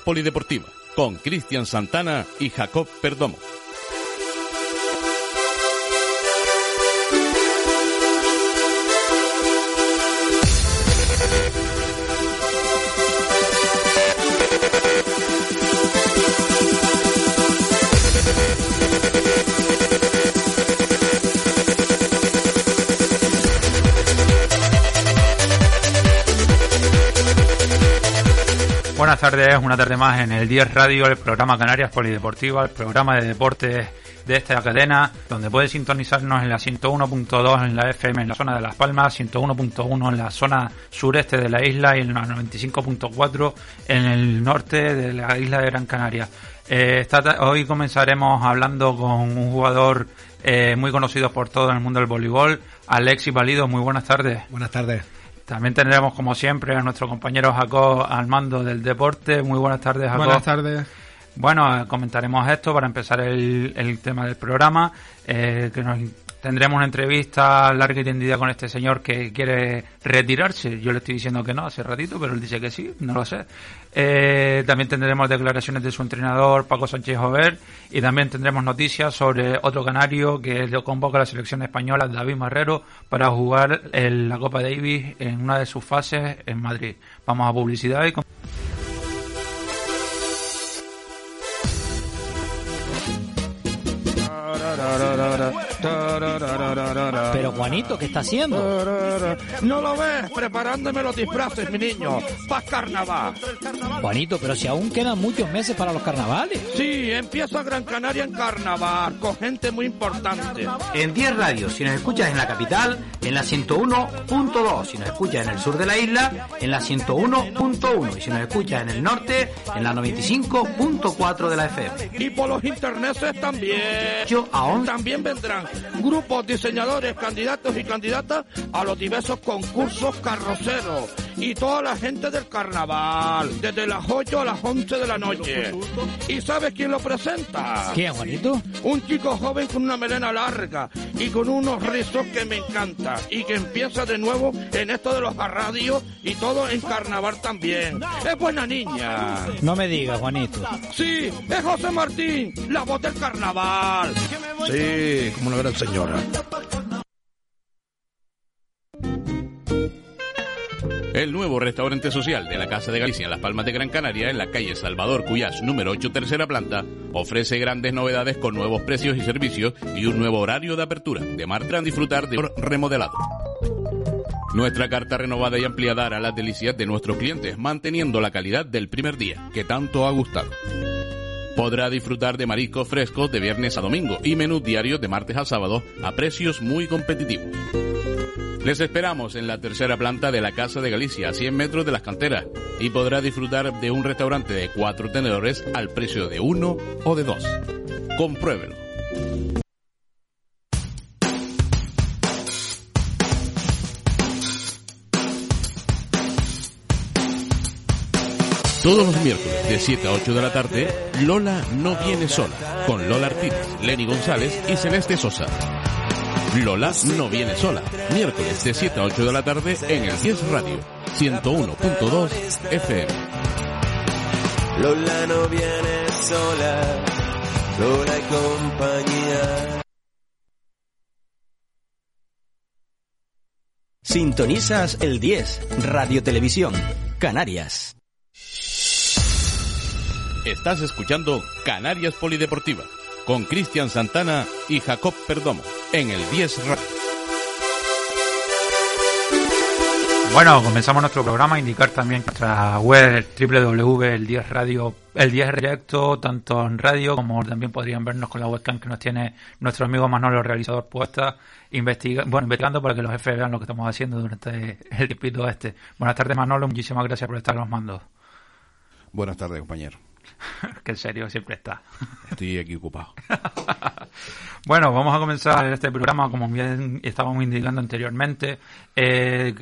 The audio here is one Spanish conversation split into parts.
Polideportiva con Cristian Santana y Jacob Perdomo. Buenas tardes, una tarde más en el 10 Radio, el programa Canarias Polideportiva, el programa de deportes de esta cadena, donde puedes sintonizarnos en la 101.2 en la FM en la zona de Las Palmas, 101.1 en la zona sureste de la isla y en la 95.4 en el norte de la isla de Gran Canaria. Eh, hoy comenzaremos hablando con un jugador eh, muy conocido por todo el mundo del voleibol, Alexis Valido. Muy buenas tardes. Buenas tardes. También tendremos, como siempre, a nuestro compañero Jacob al mando del deporte. Muy buenas tardes, Jacob. Buenas tardes. Bueno, comentaremos esto para empezar el, el tema del programa. Eh, que nos tendremos una entrevista larga y tendida con este señor que quiere retirarse. Yo le estoy diciendo que no hace ratito, pero él dice que sí, no lo sé. Eh, también tendremos declaraciones de su entrenador, Paco Sánchez Jover, y también tendremos noticias sobre otro canario que le convoca a la selección española, David Marrero, para jugar en la Copa Davis en una de sus fases en Madrid. Vamos a publicidad y... Pero Juanito, ¿qué está haciendo? No lo ves, preparándome los disfraces, mi niño, para carnaval. Juanito, pero si aún quedan muchos meses para los carnavales. Sí, empieza Gran Canaria en carnaval, con gente muy importante. En 10 radios, si nos escuchas en la capital, en la 101.2, si nos escuchas en el sur de la isla, en la 101.1, y si nos escuchas en el norte, en la 95.4 de la FM. Y por los internetes también. Yo aún También grupos, diseñadores, candidatos y candidatas a los diversos concursos carroceros. Y toda la gente del carnaval, desde las 8 a las 11 de la noche. ¿Y sabes quién lo presenta? ¿Quién, Juanito? Un chico joven con una melena larga y con unos rizos que me encanta y que empieza de nuevo en esto de los radios y todo en carnaval también. Es buena niña. No me digas, Juanito. Sí, es José Martín, la voz del carnaval. Sí, como una gran señora. El nuevo restaurante social de la Casa de Galicia en Las Palmas de Gran Canaria, en la calle Salvador Cuyás, número 8, tercera planta, ofrece grandes novedades con nuevos precios y servicios y un nuevo horario de apertura. De marcha disfrutar de remodelado. Nuestra carta renovada y ampliada hará las delicias de nuestros clientes, manteniendo la calidad del primer día, que tanto ha gustado. Podrá disfrutar de mariscos frescos de viernes a domingo y menús diarios de martes a sábado a precios muy competitivos. Les esperamos en la tercera planta de la Casa de Galicia, a 100 metros de las canteras, y podrá disfrutar de un restaurante de cuatro tenedores al precio de uno o de dos. Compruébelo. Todos los miércoles de 7 a 8 de la tarde, Lola no viene sola, con Lola Artínez, Lenny González y Celeste Sosa. Lola no viene sola, miércoles de 7 a 8 de la tarde en el 10 Radio, 101.2 FM. Lola no viene sola, Lola y compañía. Sintonizas el 10, Radio Televisión, Canarias. Estás escuchando Canarias Polideportiva con Cristian Santana y Jacob Perdomo en el 10 Radio. Bueno, comenzamos nuestro programa. Indicar también nuestra web www, el 10 radio, el 10 directo, tanto en radio como también podrían vernos con la webcam que nos tiene nuestro amigo Manolo, realizador puesta, investiga, bueno, investigando para que los jefes vean lo que estamos haciendo durante el tiempito este. Buenas tardes, Manolo. Muchísimas gracias por estar los mandos. Buenas tardes, compañero. que en serio siempre está. Estoy aquí ocupado. bueno, vamos a comenzar este programa, como bien estábamos indicando anteriormente. Eh,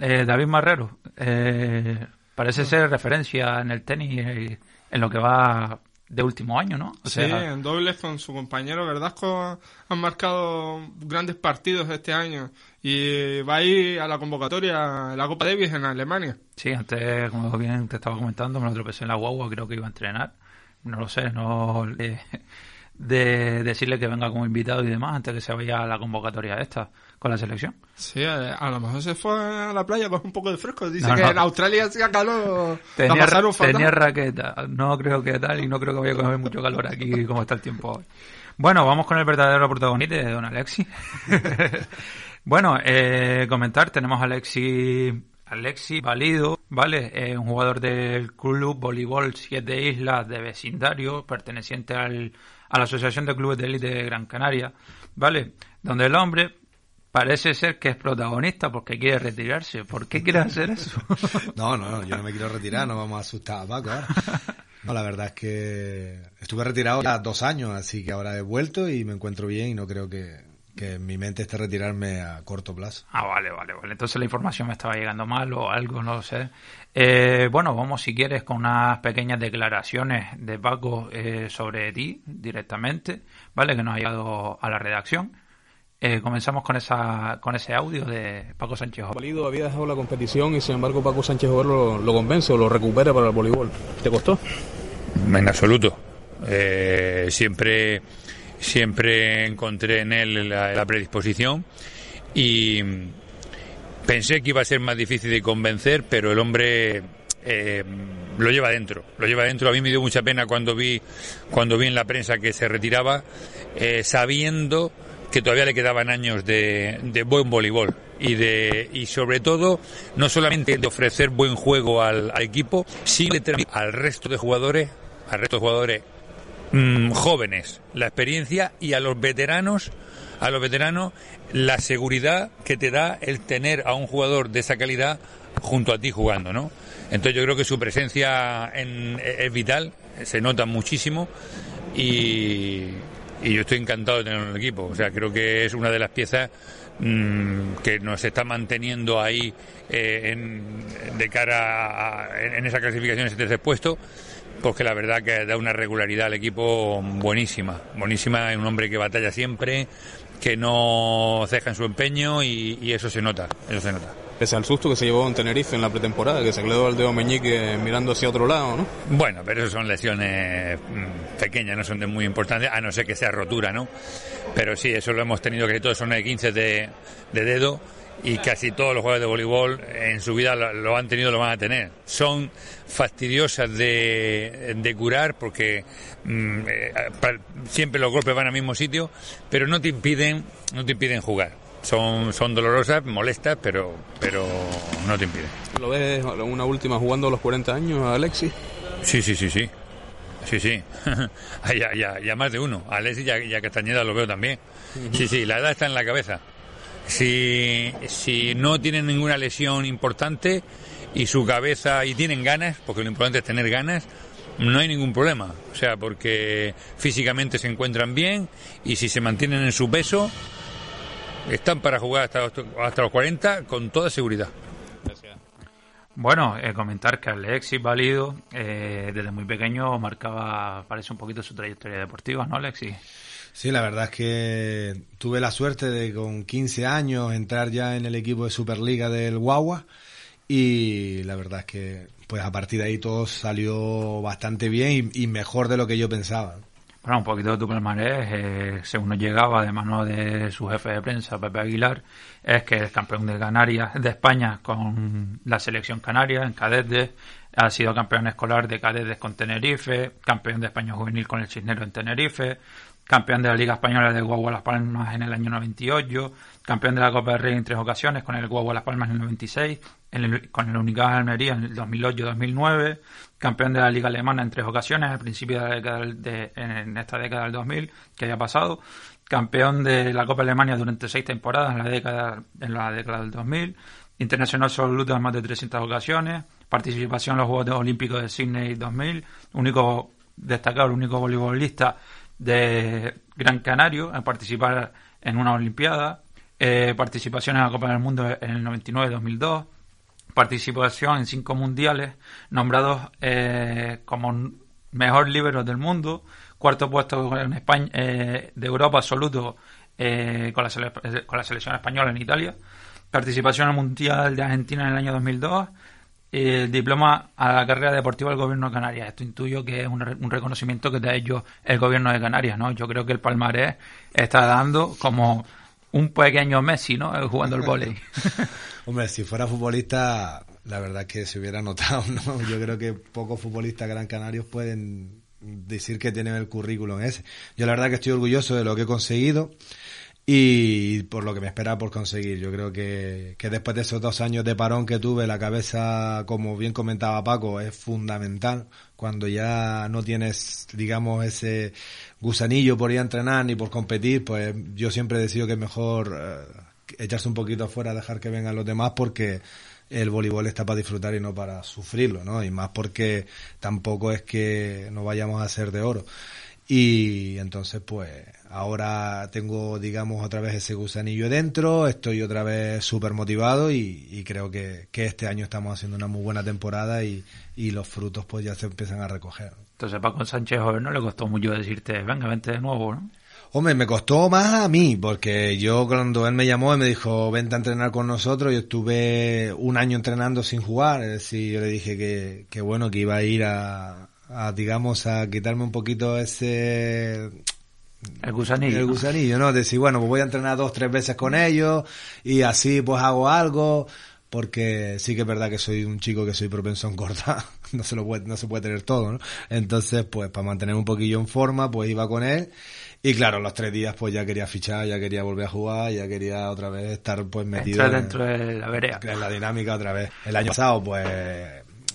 eh David Marrero, eh, parece ser referencia en el tenis eh, en lo que va de último año, ¿no? sí, en dobles con su compañero Verdasco han marcado grandes partidos este año y va a ir a la convocatoria la Copa Davis en Alemania. Sí, antes, como bien te estaba comentando, me lo tropecé en la guagua, creo que iba a entrenar. No lo sé, no de decirle que venga como invitado y demás antes que se vaya a la convocatoria esta con la selección. Sí, a, lo mejor se fue a la playa con un poco de fresco. Dice que en Australia hacía calor. Tenía, tenía raqueta. No creo que tal y no creo que vaya a coger mucho calor aquí como está el tiempo hoy. Bueno, vamos con el verdadero protagonista de Don Alexi. bueno, eh, comentar, tenemos a Alexi, Alexi Valido, ¿vale? Eh, un jugador del Club Voleibol Siete Islas de vecindario, perteneciente al, a la Asociación de Clubes de Élite de Gran Canaria, ¿vale? Donde el hombre Parece ser que es protagonista porque quiere retirarse. ¿Por qué quiere hacer eso? no, no, yo no me quiero retirar, no vamos a asustar a Paco ahora. No, la verdad es que estuve retirado ya dos años, así que ahora he vuelto y me encuentro bien y no creo que, que en mi mente esté retirarme a corto plazo. Ah, vale, vale, vale. Entonces la información me estaba llegando mal o algo, no lo sé. Eh, bueno, vamos si quieres con unas pequeñas declaraciones de Paco eh, sobre ti directamente, ¿vale? Que nos ha llegado a la redacción. Eh, comenzamos con esa con ese audio de Paco Sánchez Valido había dejado la competición y sin embargo Paco Sánchez lo, lo, convence o lo recupera para el voleibol. ¿Te costó? En absoluto. Eh, siempre siempre encontré en él la, predisposición y pensé que iba a ser más difícil de convencer, pero el hombre eh, lo lleva dentro, lo lleva dentro. A mí me dio mucha pena cuando vi cuando vi en la prensa que se retiraba, sabiendo que todavía le quedaban años de, buen voleibol y de y sobre todo no solamente de ofrecer buen juego al, equipo, sino al resto de jugadores, al resto de jugadores mm, jóvenes la experiencia y a los veteranos a los veteranos la seguridad que te da el tener a un jugador de esa calidad junto a ti jugando, ¿no? Entonces yo creo que su presencia en, es vital, se nota muchísimo y, y yo estoy encantado de tenerlo en el equipo. O sea, creo que es una de las piezas mm, que nos está manteniendo ahí eh, en, de cara a, en esa clasificación, ese tercer puesto, porque la verdad que da una regularidad al equipo buenísima. Buenísima, es un hombre que batalla siempre, que no ceja en su empeño y, y eso se nota, eso se nota pese al susto que se llevó en Tenerife en la pretemporada, que se quedó al dedo meñique mirando hacia otro lado, ¿no? Bueno, pero eso son lesiones mm, pequeñas, no son de muy importantes, a no ser que sea rotura, ¿no? Pero sí, eso lo hemos tenido que todos son de 15 de, dedo y casi todos los jugadores de voleibol en su vida lo, han tenido, lo van a tener. Son fastidiosas de, de curar porque mm, eh, siempre los golpes van al mismo sitio, pero no te impiden, no te impiden jugar son, son dolorosas, molestas, pero, pero no te impiden. ¿Lo ves una última jugando a los 40 años, Alexis? Sí, sí, sí, sí. Sí, sí. ya, ya, ya, más de uno. Alexis y a, Castañeda lo veo también. Sí, sí, la edad está en la cabeza. Si, si no tienen ninguna lesión importante y su cabeza, y tienen ganas, porque lo importante es tener ganas, no hay ningún problema. O sea, porque físicamente se encuentran bien y si se mantienen en su peso, están para jugar hasta, hasta los 40 con toda seguridad. Bueno, eh, comentar que Alexis Válido eh, desde muy pequeño marcaba, parece un poquito su trayectoria deportiva, ¿no, Alexis? Sí, la verdad es que tuve la suerte de con 15 años entrar ya en el equipo de Superliga del Guagua y la verdad es que pues a partir de ahí todo salió bastante bien y mejor de lo que yo pensaba. Bueno, un poquito de tu palmarés, eh, según llegaba de mano de su jefe de prensa, Pepe Aguilar, es que es campeón de Canarias, de España con la selección canaria en cadetes, ha sido campeón escolar de cadetes con Tenerife, campeón de España juvenil con el Cisnero en Tenerife, campeón de la Liga Española de Guagua Las Palmas en el año 98, campeón de la Copa del Rey en tres ocasiones con el Guagua Las Palmas en el 96, con el Unicaja de Almería en el 2008-2009, campeón de la Liga Alemana en tres ocasiones al principio de la década de, en esta década del 2000 que haya pasado, campeón de la Copa Alemania durante seis temporadas en la década en la década del 2000, internacional absoluto en más de 300 ocasiones, participación en los Juegos Olímpicos de Sydney 2000, único destacado, el único voleibolista de Gran Canario en participar en una Olimpiada, eh, participación en la Copa del Mundo en el 99-2002, participación en cinco mundiales, nombrados eh, como mejor líbero del mundo, cuarto puesto en España eh, de Europa absoluto eh, con, la con la selección española en Italia, participación en el Mundial de Argentina en el año 2002, el diploma a la carrera deportiva del Gobierno de Canarias. Esto intuyo que es un, re- reconocimiento que te ha hecho el Gobierno de Canarias, ¿no? Yo creo que el palmarés está dando como un pequeño Messi, ¿no? Eh, Jugando el vóley. Hombre, si fuera futbolista, la verdad es que se hubiera notado, ¿no? Yo creo que pocos futbolistas gran canarios pueden decir que tienen el currículum ese. Yo la verdad que estoy orgulloso de lo que he conseguido y por lo que me espera por conseguir. Yo creo que, que después de esos dos años de parón que tuve, la cabeza, como bien comentaba Paco, es fundamental. Cuando ya no tienes, digamos, ese gusanillo por ir a entrenar ni por competir, pues yo siempre he decidido que es mejor eh, echarse un poquito afuera, dejar que vengan los demás porque el voleibol está para disfrutar y no para sufrirlo, ¿no? Y más porque tampoco es que no vayamos a ser de oro. Y entonces, pues, ahora tengo, digamos, otra vez ese gusanillo dentro, estoy otra vez súper motivado y, y creo que, que este año estamos haciendo una muy buena temporada y, y los frutos pues ya se empiezan a recoger. Entonces, Paco Sánchez joven no le costó mucho decirte, venga, vente de nuevo, ¿no? Hombre, me costó más a mí, porque yo cuando él me llamó y me dijo, vente a entrenar con nosotros, yo estuve un año entrenando sin jugar, es decir, yo le dije que, que bueno, que iba a ir a, a, digamos, a quitarme un poquito ese... El gusanillo. El gusanillo, ¿no? Decir, bueno, pues voy a entrenar dos, tres veces con ellos y así pues hago algo, porque sí que es verdad que soy un chico que soy propenso a engordar, no se lo puede, no se puede tener todo, ¿no? Entonces, pues para mantener un poquillo en forma, pues iba con él y claro, los tres días pues ya quería fichar, ya quería volver a jugar, ya quería otra vez estar pues metido Entrar en, dentro de la vereda. en la dinámica otra vez. El año pasado pues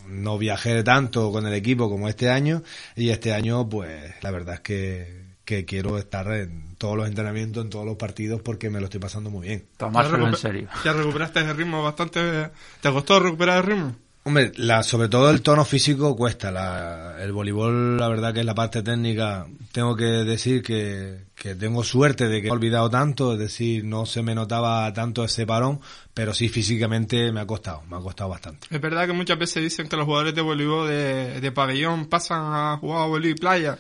no viajé tanto con el equipo como este año y este año pues la verdad es que, que quiero estar en todos los entrenamientos, en todos los partidos porque me lo estoy pasando muy bien. Tomárselo en serio. Ya recuperaste el ritmo bastante. ¿Te costó recuperar el ritmo? Hombre, la, sobre todo el tono físico cuesta. La, el voleibol, la verdad que es la parte técnica. Tengo que decir que, que tengo suerte de que he olvidado tanto, es decir, no se me notaba tanto ese parón, pero sí físicamente me ha costado, me ha costado bastante. Es verdad que muchas veces dicen que los jugadores de voleibol de, de pabellón pasan a jugar a voleibol y playa.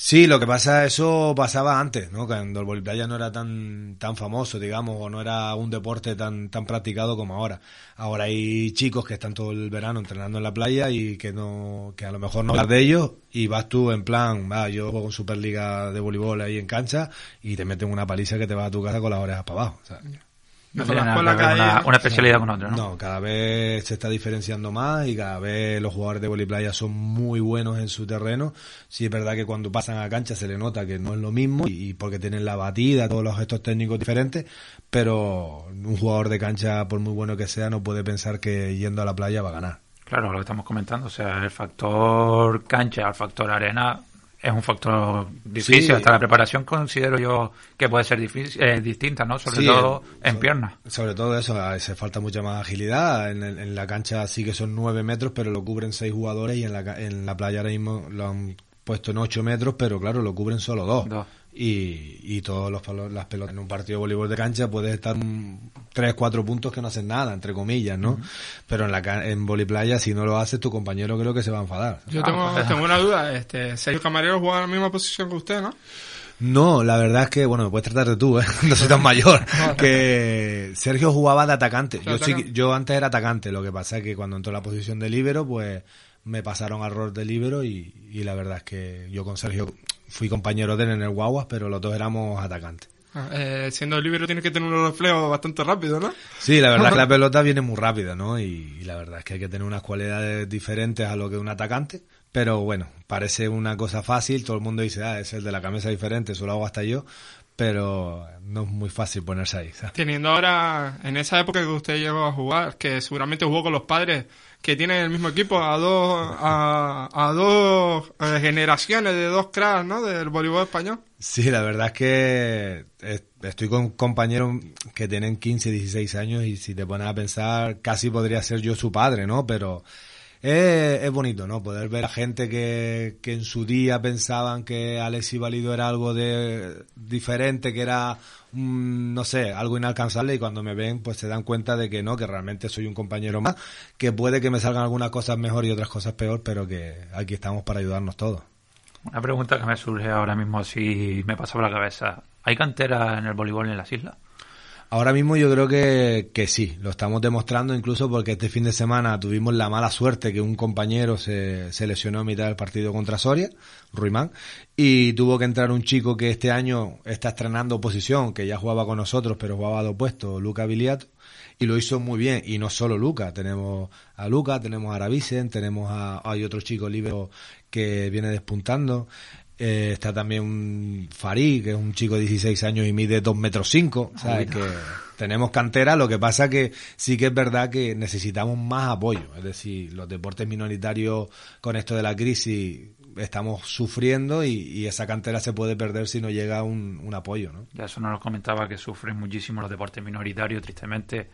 Sí, lo que pasa, eso pasaba antes, ¿no? Cuando el voleiplaya no era tan, tan famoso, digamos, o no era un deporte tan, tan practicado como ahora. Ahora hay chicos que están todo el verano entrenando en la playa y que no, que a lo mejor no hablas de ellos y vas tú en plan, va, yo juego en Superliga de voleibol ahí en cancha y te meten una paliza que te vas a tu casa con las orejas para abajo. sea. No tiene nada que ver una, una especialidad con otra, ¿no? No, cada vez se está diferenciando más y cada vez los jugadores de voleiplaya son muy buenos en su terreno. Sí es verdad que cuando pasan a cancha se le nota que no es lo mismo y, y porque tienen la batida, todos los gestos técnicos diferentes, pero un jugador de cancha, por muy bueno que sea, no puede pensar que yendo a la playa va a ganar. Claro, lo que estamos comentando, o sea, el factor cancha, el factor arena es un factor difícil. Hasta la preparación considero yo que puede ser difícil, eh, distinta, ¿no? Sobre todo en piernas. Sobre todo eso, se falta mucha más agilidad. En, la cancha sí que son 9 metros, pero lo cubren 6 jugadores y en la, en la playa ahora mismo lo han puesto en 8 metros, pero claro, lo cubren solo 2. Y, y todos los las pelotas en un partido de voleibol de cancha puedes estar un- tres, cuatro puntos que no hacen nada, entre comillas, ¿no? Pero en la ca- en voliplaya, si no lo haces, tu compañero creo que se va a enfadar. Yo tengo, tengo una duda. Este, Sergio Camarero juega en la misma posición que usted, ¿no? No, la verdad es que, bueno, me puedes tratar de tú, ¿eh? No soy tan mayor. que Sergio jugaba de atacante. Yo, sí, yo antes era atacante, lo que pasa es que cuando entró en la posición de líbero, pues me pasaron al rol de líbero y, y la verdad es que yo con Sergio fui compañero de él en el Guaguas, pero los dos éramos atacantes. Ah, eh, siendo libre tiene que tener un reflejo bastante rápido, ¿no? Sí, la verdad es que la pelota viene muy rápida, ¿no? Y, y la verdad es que hay que tener unas cualidades diferentes a lo que un atacante. Pero bueno, parece una cosa fácil, todo el mundo dice, ah, es el de la camisa diferente, eso lo hago hasta yo, pero no es muy fácil ponerse ahí. ¿sabes? Teniendo ahora, en esa época que usted llegó a jugar, que seguramente jugó con los padres que tienen el mismo equipo, a dos, a, a dos eh, generaciones de dos cracks, ¿no? Del voleibol español. Sí, la verdad es que es- estoy con compañeros que tienen 15, 16 años y si te pones a pensar, casi podría ser yo su padre, ¿no? Pero es, es bonito, ¿no? Poder ver a gente que, que en su día pensaban que Alexi Valido era algo de diferente, que era, mm, no sé, algo inalcanzable y cuando me ven pues se dan cuenta de que no, que realmente soy un compañero más, que puede que me salgan algunas cosas mejor y otras cosas peor, pero que aquí estamos para ayudarnos todos. Una pregunta que me surge ahora mismo, si me pasa por la cabeza. ¿Hay cantera en el voleibol en las islas? Ahora mismo yo creo que, que sí, lo estamos demostrando incluso porque este fin de semana tuvimos la mala suerte que un compañero se, se lesionó a mitad del partido contra Soria, Ruimán, y tuvo que entrar un chico que este año está estrenando posición, que ya jugaba con nosotros pero jugaba de opuesto, Luca Biliato, y lo hizo muy bien, y no solo Luca, tenemos a Luca, tenemos a Aravisen, tenemos a, hay otro chico libre que viene despuntando, eh, está también un Farid, que es un chico de 16 años y mide 2 metros 5. O sea, que tenemos cantera, lo que pasa que sí que es verdad que necesitamos más apoyo. Es decir, los deportes minoritarios con esto de la crisis estamos sufriendo y, y esa cantera se puede perder si no llega un, un apoyo, ¿no? Ya eso nos lo comentaba que sufren muchísimo los deportes minoritarios, tristemente.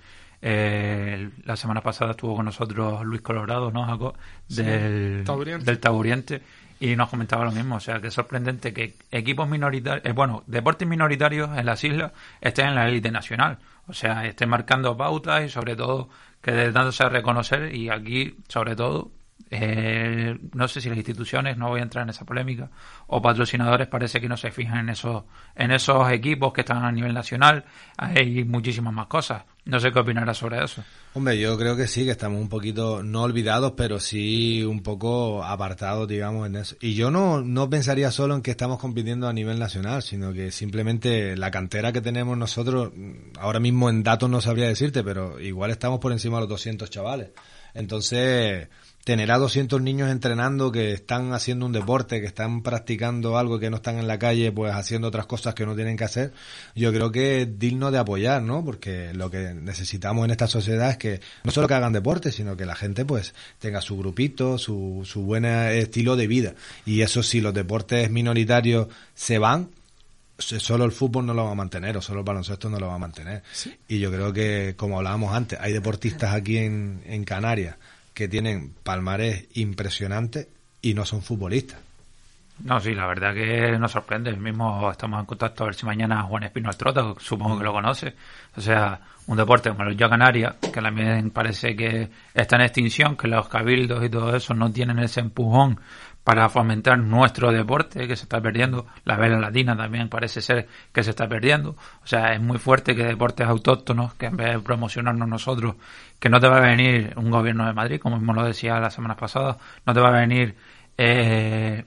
Eh, la semana pasada estuvo con nosotros Luis Colorado, ¿no, Jaco? Sí, Del, del. Y nos comentaba lo mismo, o sea, que es sorprendente que equipos minoritarios, eh, bueno, deportes minoritarios en las islas estén en la élite nacional. O sea, estén marcando pautas y sobre todo que dándose a reconocer y aquí, sobre todo, eh, no sé si las instituciones, no voy a entrar en esa polémica, o patrocinadores parece que no se fijan en esos, en esos equipos que están a nivel nacional. Hay muchísimas más cosas. No sé qué opinarás sobre eso. Hombre, yo creo que sí, que estamos un poquito, no olvidados, pero sí un poco apartados, digamos, en eso. Y yo no, no pensaría solo en que estamos compitiendo a nivel nacional, sino que simplemente la cantera que tenemos nosotros, ahora mismo en datos no sabría decirte, pero igual estamos por encima de los 200 chavales. Entonces, tener a 200 niños entrenando que están haciendo un deporte, que están practicando algo, que no están en la calle, pues haciendo otras cosas que no tienen que hacer, yo creo que es digno de apoyar, ¿no? Porque lo que necesitamos en esta sociedad es que no solo que hagan deporte, sino que la gente pues tenga su grupito, su, su buen estilo de vida. Y eso si los deportes minoritarios se van, solo el fútbol no lo va a mantener o solo el baloncesto no lo va a mantener. Y yo creo que, como hablábamos antes, hay deportistas aquí en, en Canarias que tienen palmarés impresionantes y no son futbolistas. No, sí, la verdad que nos sorprende. Mismo estamos en contacto a ver si mañana Juan Espino Estrota, supongo que lo conoce. O sea, un deporte como el Yo Canarias, que también parece que está en extinción, que los cabildos y todo eso no tienen ese empujón para fomentar nuestro deporte que se está perdiendo. La vela latina también parece ser que se está perdiendo. O sea, es muy fuerte que deportes autóctonos, que en vez de promocionarnos nosotros, que no te va a venir un gobierno de Madrid, como mismo lo decía la semana pasada, no te va a venir eh,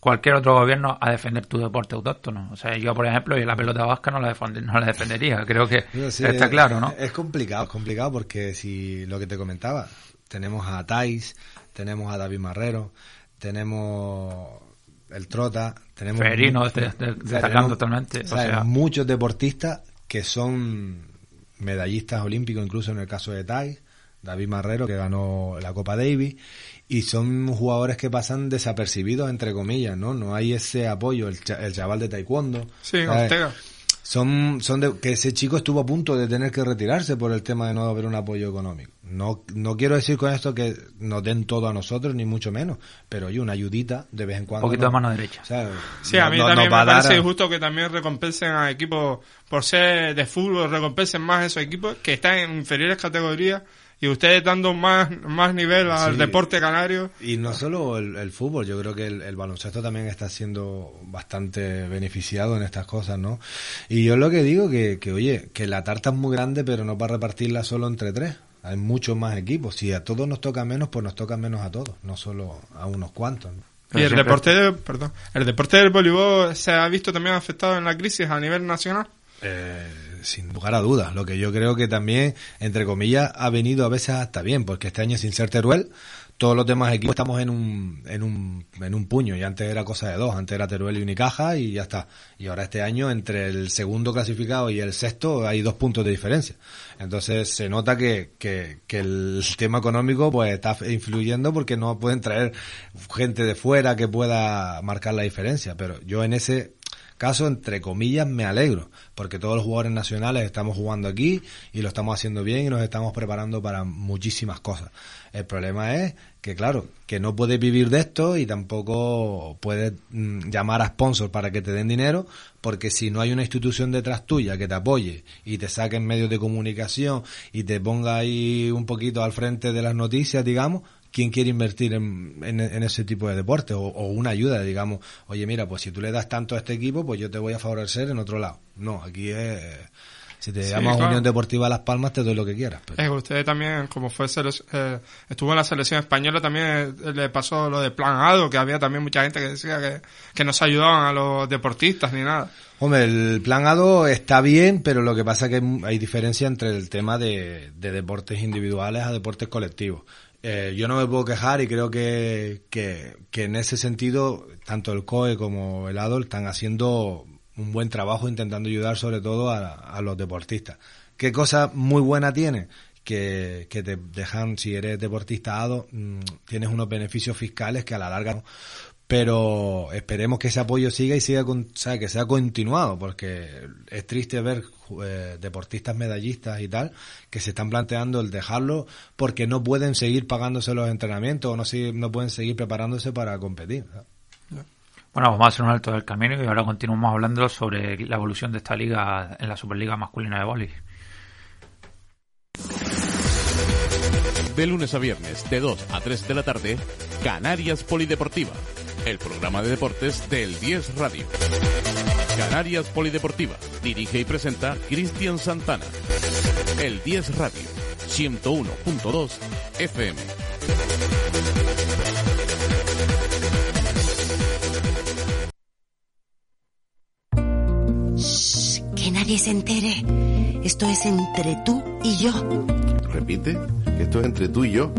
cualquier otro gobierno a defender tu deporte autóctono. O sea, yo, por ejemplo, y la pelota vasca no la, defend- no la defendería. Creo que Sí, está es- claro, ¿no? Es complicado, es complicado porque si lo que te comentaba, tenemos a Tais, tenemos a David Marrero, tenemos el Trota, tenemos Ferino, de- destacando tenemos- totalmente, o sea, o sea- muchos deportistas que son medallistas olímpicos, incluso en el caso de Tais, David Marrero que ganó la Copa Davis y son jugadores que pasan desapercibidos entre comillas, ¿no? No hay ese apoyo, el, cha- el chaval de taekwondo. Sí, ¿sabes? Ortega. Son, son de, que ese chico estuvo a punto de tener que retirarse por el tema de no haber un apoyo económico. No, no quiero decir con esto que nos den todo a nosotros, ni mucho menos, pero oye, una ayudita de vez en cuando. poquito de mano derecha. O sea, Sí, no- a mí no- también me parece a- injusto que también recompensen a equipos, por ser de fútbol, recompensen más a esos equipos que están en inferiores categorías y ustedes dando más, más nivel al Sí. deporte canario. Y no solo el, el fútbol, yo creo que el, el baloncesto también está siendo bastante beneficiado en estas cosas, ¿no? Y yo lo que digo que, que oye, que la tarta es muy grande, pero no para repartirla solo entre tres. Hay muchos más equipos. Si a todos nos toca menos, pues nos toca menos a todos, no solo a unos cuantos. ¿no? Y el deporte, de- perdón, el deporte del voleibol se ha visto también afectado en la crisis a nivel nacional. Eh, sin lugar a dudas. Lo que yo creo que también, entre comillas, ha venido a veces hasta bien, porque este año sin ser Teruel, todos los demás equipos estamos en un, en un, en un puño, y antes era cosa de dos, antes era Teruel y Unicaja y ya está. Y ahora este año, entre el segundo clasificado y el sexto, hay dos puntos de diferencia. Entonces se nota que, que, que el tema económico pues está influyendo porque no pueden traer gente de fuera que pueda marcar la diferencia, pero yo en ese caso, entre comillas, me alegro, porque todos los jugadores nacionales estamos jugando aquí y lo estamos haciendo bien y nos estamos preparando para muchísimas cosas. El problema es que, claro, que no puedes vivir de esto y tampoco puedes mm, llamar a sponsors para que te den dinero, porque si no hay una institución detrás tuya que te apoye y te saque en medios de comunicación y te ponga ahí un poquito al frente de las noticias, digamos, ¿quién quiere invertir en, en, ese tipo de deporte? O, o, una ayuda, digamos, oye, mira, pues si tú le das tanto a este equipo, pues yo te voy a favorecer en otro lado. No, aquí es si te llamas Unión Deportiva Las Palmas, te doy lo que quieras. usted también, como fue eh, estuvo en la selección española, también eh, le pasó lo de Plan ADO, que había también mucha gente que decía que, que no se ayudaban a los deportistas ni nada. Hombre, el plan ADO está bien, pero lo que pasa es que hay diferencia entre el tema de, deportes individuales a deportes colectivos. Eh, yo no me puedo quejar y creo que, que, que en ese sentido, tanto el COE como el ADO están haciendo un buen trabajo intentando ayudar sobre todo a, los deportistas. ¿Qué cosa muy buena tiene? Que, que, te dejan, si eres deportista ADO, mm, tienes unos beneficios fiscales que a la larga pero esperemos que ese apoyo siga y siga con, o sea, que sea continuado porque es triste ver eh, deportistas medallistas y tal que se están planteando el dejarlo porque no pueden seguir pagándose los entrenamientos o no, no pueden seguir preparándose para competir. Bueno, vamos a hacer un alto del camino y ahora continuamos hablando sobre la evolución de esta liga en la Superliga masculina de Boli. De lunes a viernes, de 2 a 3 de la tarde, Canarias Polideportiva, el programa de deportes del 10 Radio. Canarias Polideportiva, dirige y presenta Cristian Santana. El 10 Radio, 101.2 FM. nadie se entere. Esto es entre tú y yo. Repite, esto es entre tú y yo.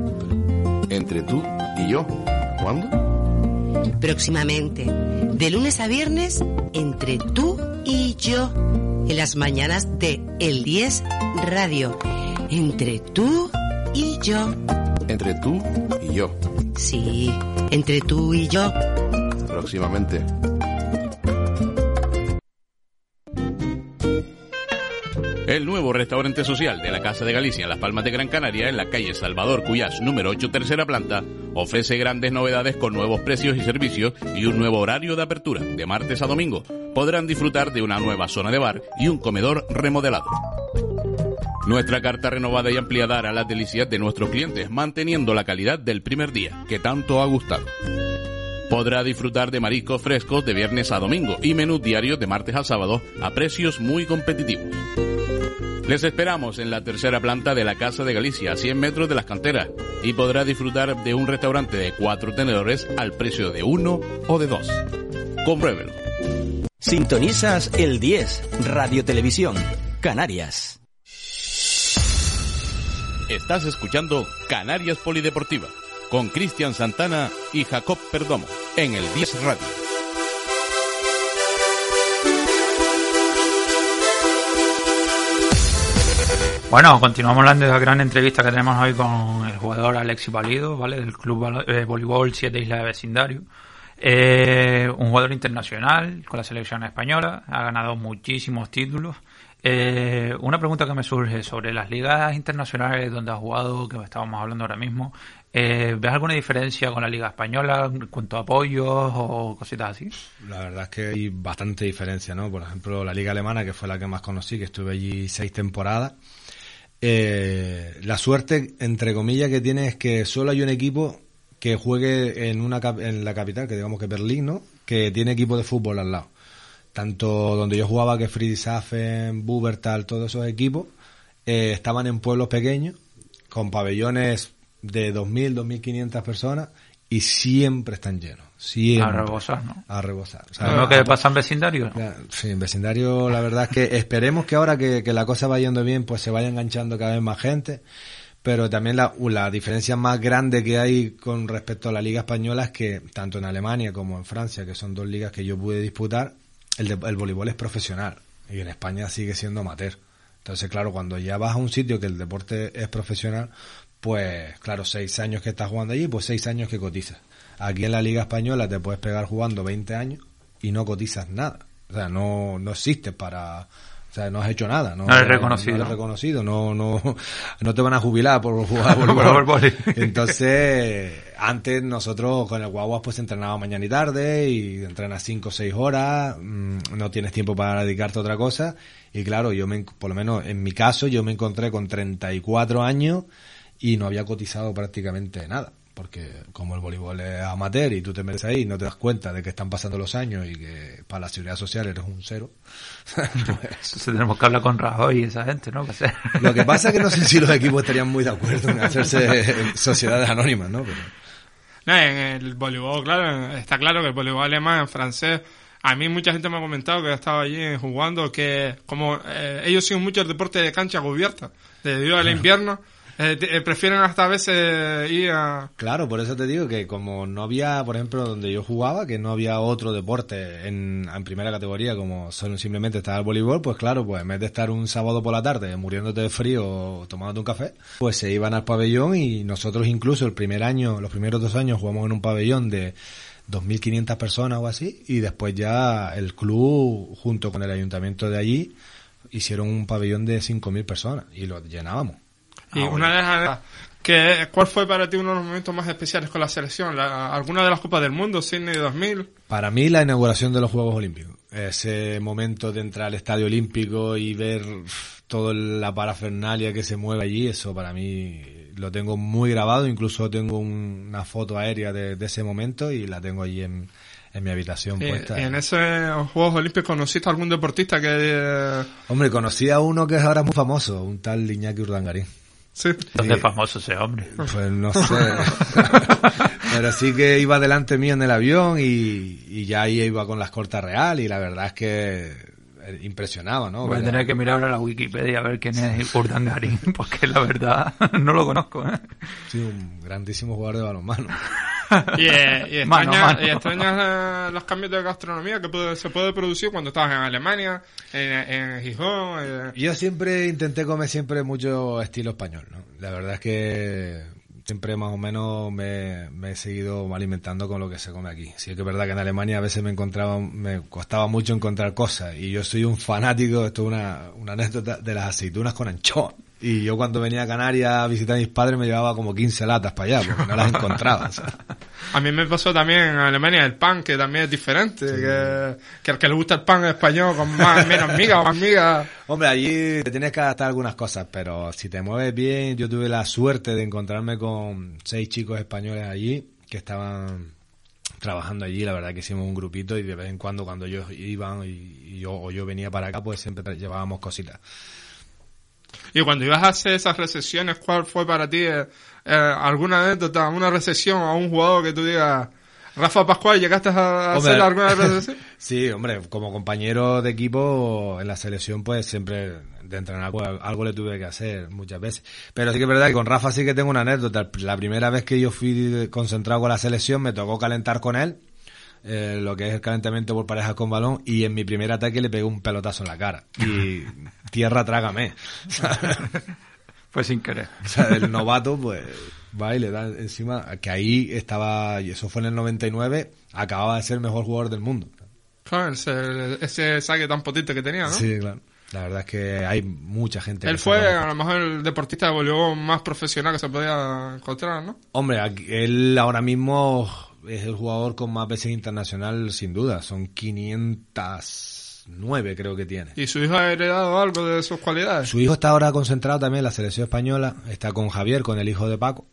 Entre tú y yo. ¿Cuándo? Próximamente, de lunes a viernes, entre tú y yo. En las mañanas de El 10 Radio. Entre tú y yo. Entre tú y yo. Sí, entre tú y yo. Próximamente. El nuevo restaurante social de la Casa de Galicia en Las Palmas de Gran Canaria, en la calle Salvador Cuyás, número 8, tercera planta, ofrece grandes novedades con nuevos precios y servicios y un nuevo horario de apertura, de martes a domingo. Podrán disfrutar de una nueva zona de bar y un comedor remodelado. Nuestra carta renovada y ampliada hará las delicias de nuestros clientes, manteniendo la calidad del primer día, que tanto ha gustado. Podrá disfrutar de mariscos frescos de viernes a domingo y menús diarios de martes a sábado a precios muy competitivos. Les esperamos en la tercera planta de la Casa de Galicia, a 100 metros de las canteras, y podrá disfrutar de un restaurante de cuatro tenedores al precio de uno o de dos. Compruébelo. Sintonizas el 10, Radio Televisión, Canarias. Estás escuchando Canarias Polideportiva, con Cristian Santana y Jacob Perdomo, en el 10 Radio. Bueno, continuamos hablando de la gran entrevista que tenemos hoy con el jugador Alexi Valido, ¿vale? Del Club eh, Voleibol 7 Isla de Vecindario. Eh, un jugador internacional con la selección española, ha ganado muchísimos títulos. Eh, una pregunta que me surge sobre las ligas internacionales donde ha jugado, que estábamos hablando ahora mismo, ¿ves alguna diferencia con la liga española en cuanto a apoyos o cositas así? La verdad es que hay bastante diferencia, ¿no? Por ejemplo, la liga alemana, que fue la que más conocí, que estuve allí seis temporadas, eh, la suerte, entre comillas, que tiene es que solo hay un equipo que juegue en, una, en la capital, que digamos que Berlín, ¿no? Que tiene equipo de fútbol al lado. Tanto donde yo jugaba, que Friedrichshafen, Bubertal, todos esos equipos, eh, estaban en pueblos pequeños, con pabellones de 2.000, 2.500 personas, y siempre están llenos. Siempre. A rebosar, ¿no? A rebosar. O que pasa en vecindario? Sí, en vecindario la verdad es que esperemos que ahora que, la cosa va yendo bien, pues se vaya enganchando cada vez más gente. Pero también la, la diferencia más grande que hay con respecto a la Liga Española es que tanto en Alemania como en Francia, que son dos ligas que yo pude disputar, el, el voleibol es profesional y en España sigue siendo amateur. Entonces, claro, cuando ya vas a un sitio que el deporte es profesional, pues claro, seis años que estás jugando allí, pues seis años que cotizas. Aquí en la Liga Española te puedes pegar jugando 20 años y no cotizas nada. O sea, no, no existes para... O sea, no has hecho nada. No, No eres reconocido. No eres reconocido. No, no, no te van a jubilar por jugar voleibol. Entonces, antes nosotros con el guaguas pues entrenaba mañana y tarde y entrenas 5 o 6 horas, mm, no tienes tiempo para dedicarte a otra cosa. Y claro, yo me, por lo menos en mi caso, yo me encontré con 34 años y no había cotizado prácticamente nada. Porque como el voleibol es amateur y tú te metes ahí y no te das cuenta de que están pasando los años y que para la seguridad social eres un cero. pues, tenemos que hablar con Rajoy y esa gente, ¿no? Lo que pasa es que no sé si los equipos estarían muy de acuerdo en hacerse sociedades anónimas, ¿no? Pero- No, en el voleibol, claro, está claro que el voleibol alemán, en francés, a mí mucha gente me ha comentado que ha estado allí jugando, que como eh, ellos siguen mucho el deporte de cancha cubierta, debido al invierno, eh, eh, prefieren hasta a veces ir a... Claro, por eso te digo que como no había, por ejemplo, donde yo jugaba, que no había otro deporte en, primera categoría como solo simplemente estaba el voleibol, pues claro, pues en vez de estar un sábado por la tarde muriéndote de frío o tomándote un café, pues se iban al pabellón y nosotros incluso el primer año, los primeros dos años jugamos en un pabellón de 2.500 personas o así y después ya el club junto con el ayuntamiento de allí hicieron un pabellón de 5.000 personas y lo llenábamos. Y Ah, una de las... Que, ¿Cuál fue para ti uno de los momentos más especiales con la selección? La- ¿Alguna de las Copas del Mundo? Sydney 2000. Para mí la inauguración de los Juegos Olímpicos. Ese momento de entrar al Estadio Olímpico y ver toda la parafernalia que se mueve allí, eso para mí lo tengo muy grabado. Incluso tengo un- una foto aérea de, de ese momento y la tengo allí en, en mi habitación puesta. en esos Juegos Olímpicos conociste a algún deportista que... eh, Hombre, conocí a uno que es ahora muy famoso, un tal Iñaki Urdangarín. Sí. ¿Dónde es famoso ese hombre? Pues no sé. Pero sí que iba delante mío en el avión y, y ya ahí iba con la escolta real y la verdad es que impresionaba, ¿no? Voy a tener que mirar ahora la Wikipedia a ver quién es Urdangarín, porque la verdad no lo conozco. ¿eh? Sí, un grandísimo jugador de balonmano. Y, eh, y Mano, extrañas, mano. y extrañas, eh, los cambios de gastronomía que puede- se puede producir cuando estabas en Alemania, en, en Gijón. Yo siempre intenté comer siempre mucho estilo español, ¿no? La verdad es que siempre más o menos me, me he seguido alimentando con lo que se come aquí. Sí que es verdad que en Alemania a veces me encontraba, me costaba mucho encontrar cosas y yo soy un fanático, esto es una, una anécdota de las aceitunas con anchoa. Y yo cuando venía a Canarias a visitar a mis padres me llevaba como 15 latas para allá porque no las encontraba. A mí me pasó también en Alemania el pan, que también es diferente, que, que al que le gusta el pan español con más menos miga o más miga. Hombre, allí te tienes que adaptar a algunas cosas, pero si te mueves bien, yo tuve la suerte de encontrarme con seis chicos españoles allí que estaban trabajando allí, la verdad que hicimos un grupito y de vez en cuando cuando ellos iban y, y yo, o yo venía para acá, pues siempre llevábamos cositas. Y cuando ibas a hacer esas recesiones, ¿cuál fue para ti eh, eh, alguna anécdota, una recesión a un jugador que tú digas, Rafa Pascual, ¿llegaste a Hombre. hacer alguna recesión? Sí, hombre, como compañero de equipo en la selección, pues siempre de entrenar pues, algo le tuve que hacer muchas veces. Pero sí que es verdad que con Rafa sí que tengo una anécdota. La primera vez que yo fui concentrado con la selección, me tocó calentar con él, eh, lo que es el calentamiento por parejas con balón, y en mi primer ataque le pegué un pelotazo en la cara. Y tierra trágame. Fue sin querer. O sea, el novato, pues, va y le da encima, que ahí estaba, y eso fue en el 99, acababa de ser el mejor jugador del mundo. Claro, ese, ese saque tan potente que tenía, ¿no? Sí, claro. La verdad es que hay mucha gente. Él fue a lo mejor el deportista de voleibol más profesional que se podía encontrar, ¿no? Hombre, aquí- él ahora mismo es el jugador con más veces internacional, sin duda. Son 509, creo que tiene. ¿Y su hijo ha heredado algo de sus cualidades? Su hijo está ahora concentrado también en la selección española. Está con Javier, con el hijo de Paco.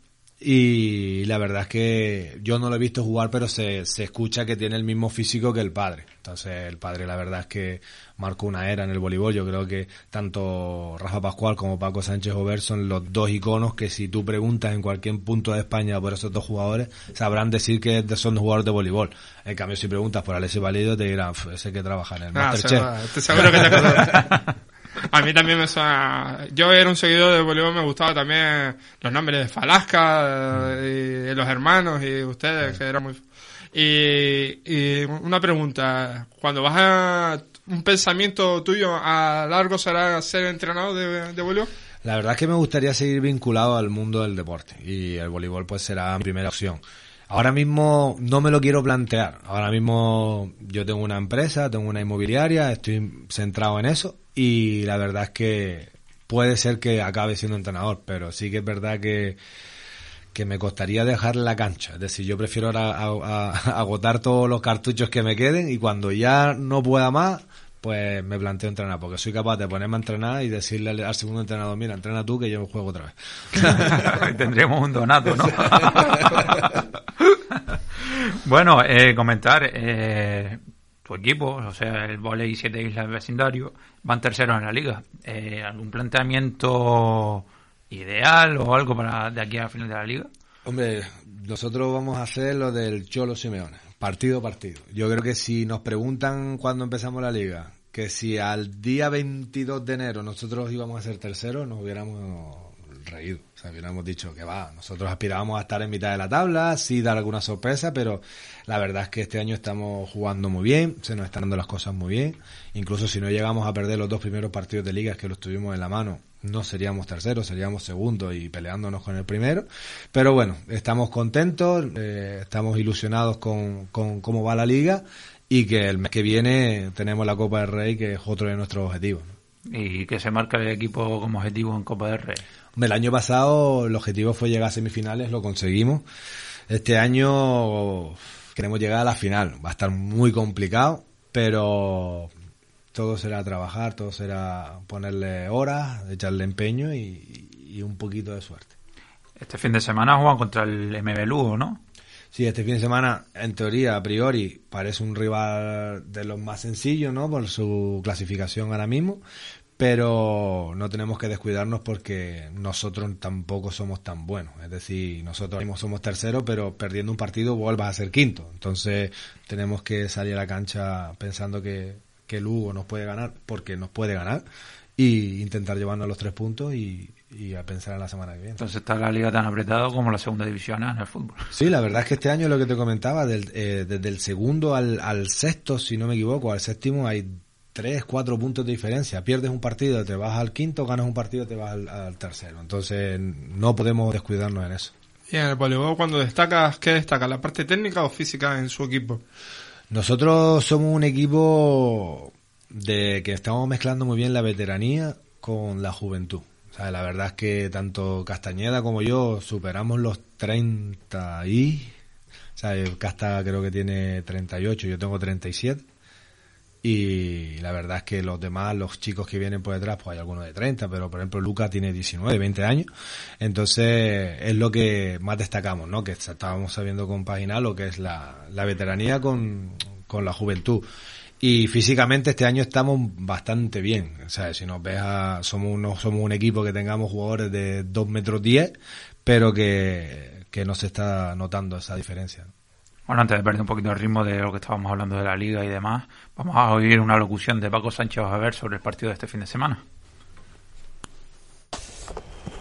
Y la verdad es que yo no lo he visto jugar, pero se, se escucha que tiene el mismo físico que el padre. Entonces, el padre, la verdad es que marcó una era en el voleibol. Yo creo que tanto Rafa Pascual como Paco Sánchez Ober son los dos iconos que si tú preguntas en cualquier punto de España por esos dos jugadores, sabrán decir que son jugadores de voleibol. En cambio, si preguntas por Alessio Valido, te dirán, "Pf, ese que trabaja en el Ah, Masterchef. estoy seguro que te. A mí también me suena... Yo era un seguidor de voleibol, me gustaba también los nombres de Falasca eh, y los hermanos y ustedes, que era muy... Y, y una pregunta, cuando vas a... Un pensamiento tuyo a largo será ser entrenador de, de voleibol? La verdad es que me gustaría seguir vinculado al mundo del deporte y el voleibol pues será mi primera opción. Ahora mismo no me lo quiero plantear. Ahora mismo yo tengo una empresa, tengo una inmobiliaria, estoy centrado en eso y la verdad es que puede ser que acabe siendo entrenador, pero sí que es verdad que, que me costaría dejar la cancha. Es decir, yo prefiero ahora a- a- agotar todos los cartuchos que me queden y cuando ya no pueda más, pues me planteo entrenar, porque soy capaz de ponerme a entrenar y decirle al, al segundo entrenador, mira, entrena tú que yo juego otra vez. Tendríamos un donato, ¿no? bueno, eh, comentar, eh, tu equipo, o sea, el Voley Siete Islas Vecindario, van terceros en la liga. Eh, ¿Algún planteamiento ideal o algo para de aquí a final de la liga? Hombre, nosotros vamos a hacer lo del Cholo Simeone, partido a partido. Yo creo que si nos preguntan cuando empezamos la liga, que si al día 22 de enero nosotros íbamos a ser terceros, nos hubiéramos reído. Sea, hubiéramos dicho que va, nosotros aspirábamos a estar en mitad de la tabla, sí dar alguna sorpresa, pero la verdad es que este año estamos jugando muy bien, se nos están dando las cosas muy bien. Incluso si no llegamos a perder los dos primeros partidos de ligas que los tuvimos en la mano, no seríamos terceros, seríamos segundos y peleándonos con el primero. Pero bueno, estamos contentos, eh, estamos ilusionados con, con cómo va la liga y que el mes que viene tenemos la Copa del Rey, que es otro de nuestros objetivos. ¿Y que se marca el equipo como objetivo en Copa del Rey? El año pasado el objetivo fue llegar a semifinales, lo conseguimos. Este año queremos llegar a la final. Va a estar muy complicado, pero todo será trabajar, todo será ponerle horas, echarle empeño y, y un poquito de suerte. Este fin de semana juegan contra el MB Lugo, ¿no? Sí, este fin de semana, en teoría, a priori, parece un rival de los más sencillos, ¿no? Por su clasificación ahora mismo. Pero no tenemos que descuidarnos porque nosotros tampoco somos tan buenos. Es decir, nosotros mismos somos terceros, pero perdiendo un partido vuelvas a ser quinto. Entonces, tenemos que salir a la cancha pensando que, que Lugo nos puede ganar, porque nos puede ganar, y intentar llevarnos los tres puntos y, y a pensar en la semana que viene. Entonces está la liga tan apretada como la segunda división en el fútbol. Sí, la verdad es que este año lo que te comentaba, del, eh, desde el segundo al, al sexto, si no me equivoco, al séptimo hay tres, cuatro puntos de diferencia. Pierdes un partido, te vas al quinto, ganas un partido, te vas al, al tercero. Entonces no podemos descuidarnos en eso. Y en el voleibol, cuando destacas, ¿qué destaca? ¿La parte técnica o física en su equipo? Nosotros somos un equipo de que estamos mezclando muy bien la veteranía con la juventud. O sea, la verdad es que tanto Castañeda como yo superamos los 30 y... O sea, Casta creo que tiene 38, yo tengo 37. Y la verdad es que los demás, los chicos que vienen por detrás, pues hay algunos de 30, pero por ejemplo Luca tiene 19, 20 años. Entonces es lo que más destacamos, ¿no? Que estábamos sabiendo compaginar lo que es la, la veteranía con, con la juventud. Y físicamente este año estamos bastante bien. O sea, si nos ves, a- somos, unos, somos un equipo que tengamos jugadores de 2 metros 10, pero que, que no se está notando esa diferencia. Bueno, antes de perder un poquito el ritmo de lo que estábamos hablando de la liga y demás, vamos a oír una locución de Paco Sánchez a ver sobre el partido de este fin de semana.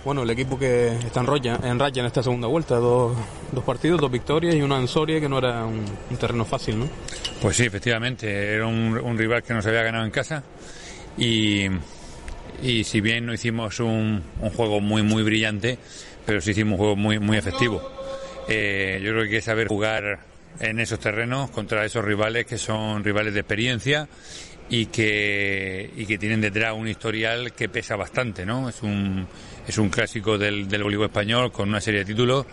Bueno, el equipo que está en raya en, raya en esta segunda vuelta, dos, dos partidos, dos victorias y una en Soria que no era un, un terreno fácil, ¿no? Pues sí, efectivamente, era un, un rival que nos había ganado en casa y, y si bien no hicimos un, un juego muy, muy brillante, pero sí hicimos un juego muy, muy efectivo. Eh, yo creo que hay que saber jugar en esos terrenos contra esos rivales que son rivales de experiencia y que, y que tienen detrás un historial que pesa bastante, ¿no? Es un, es un clásico del, del voleibol español con una serie de títulos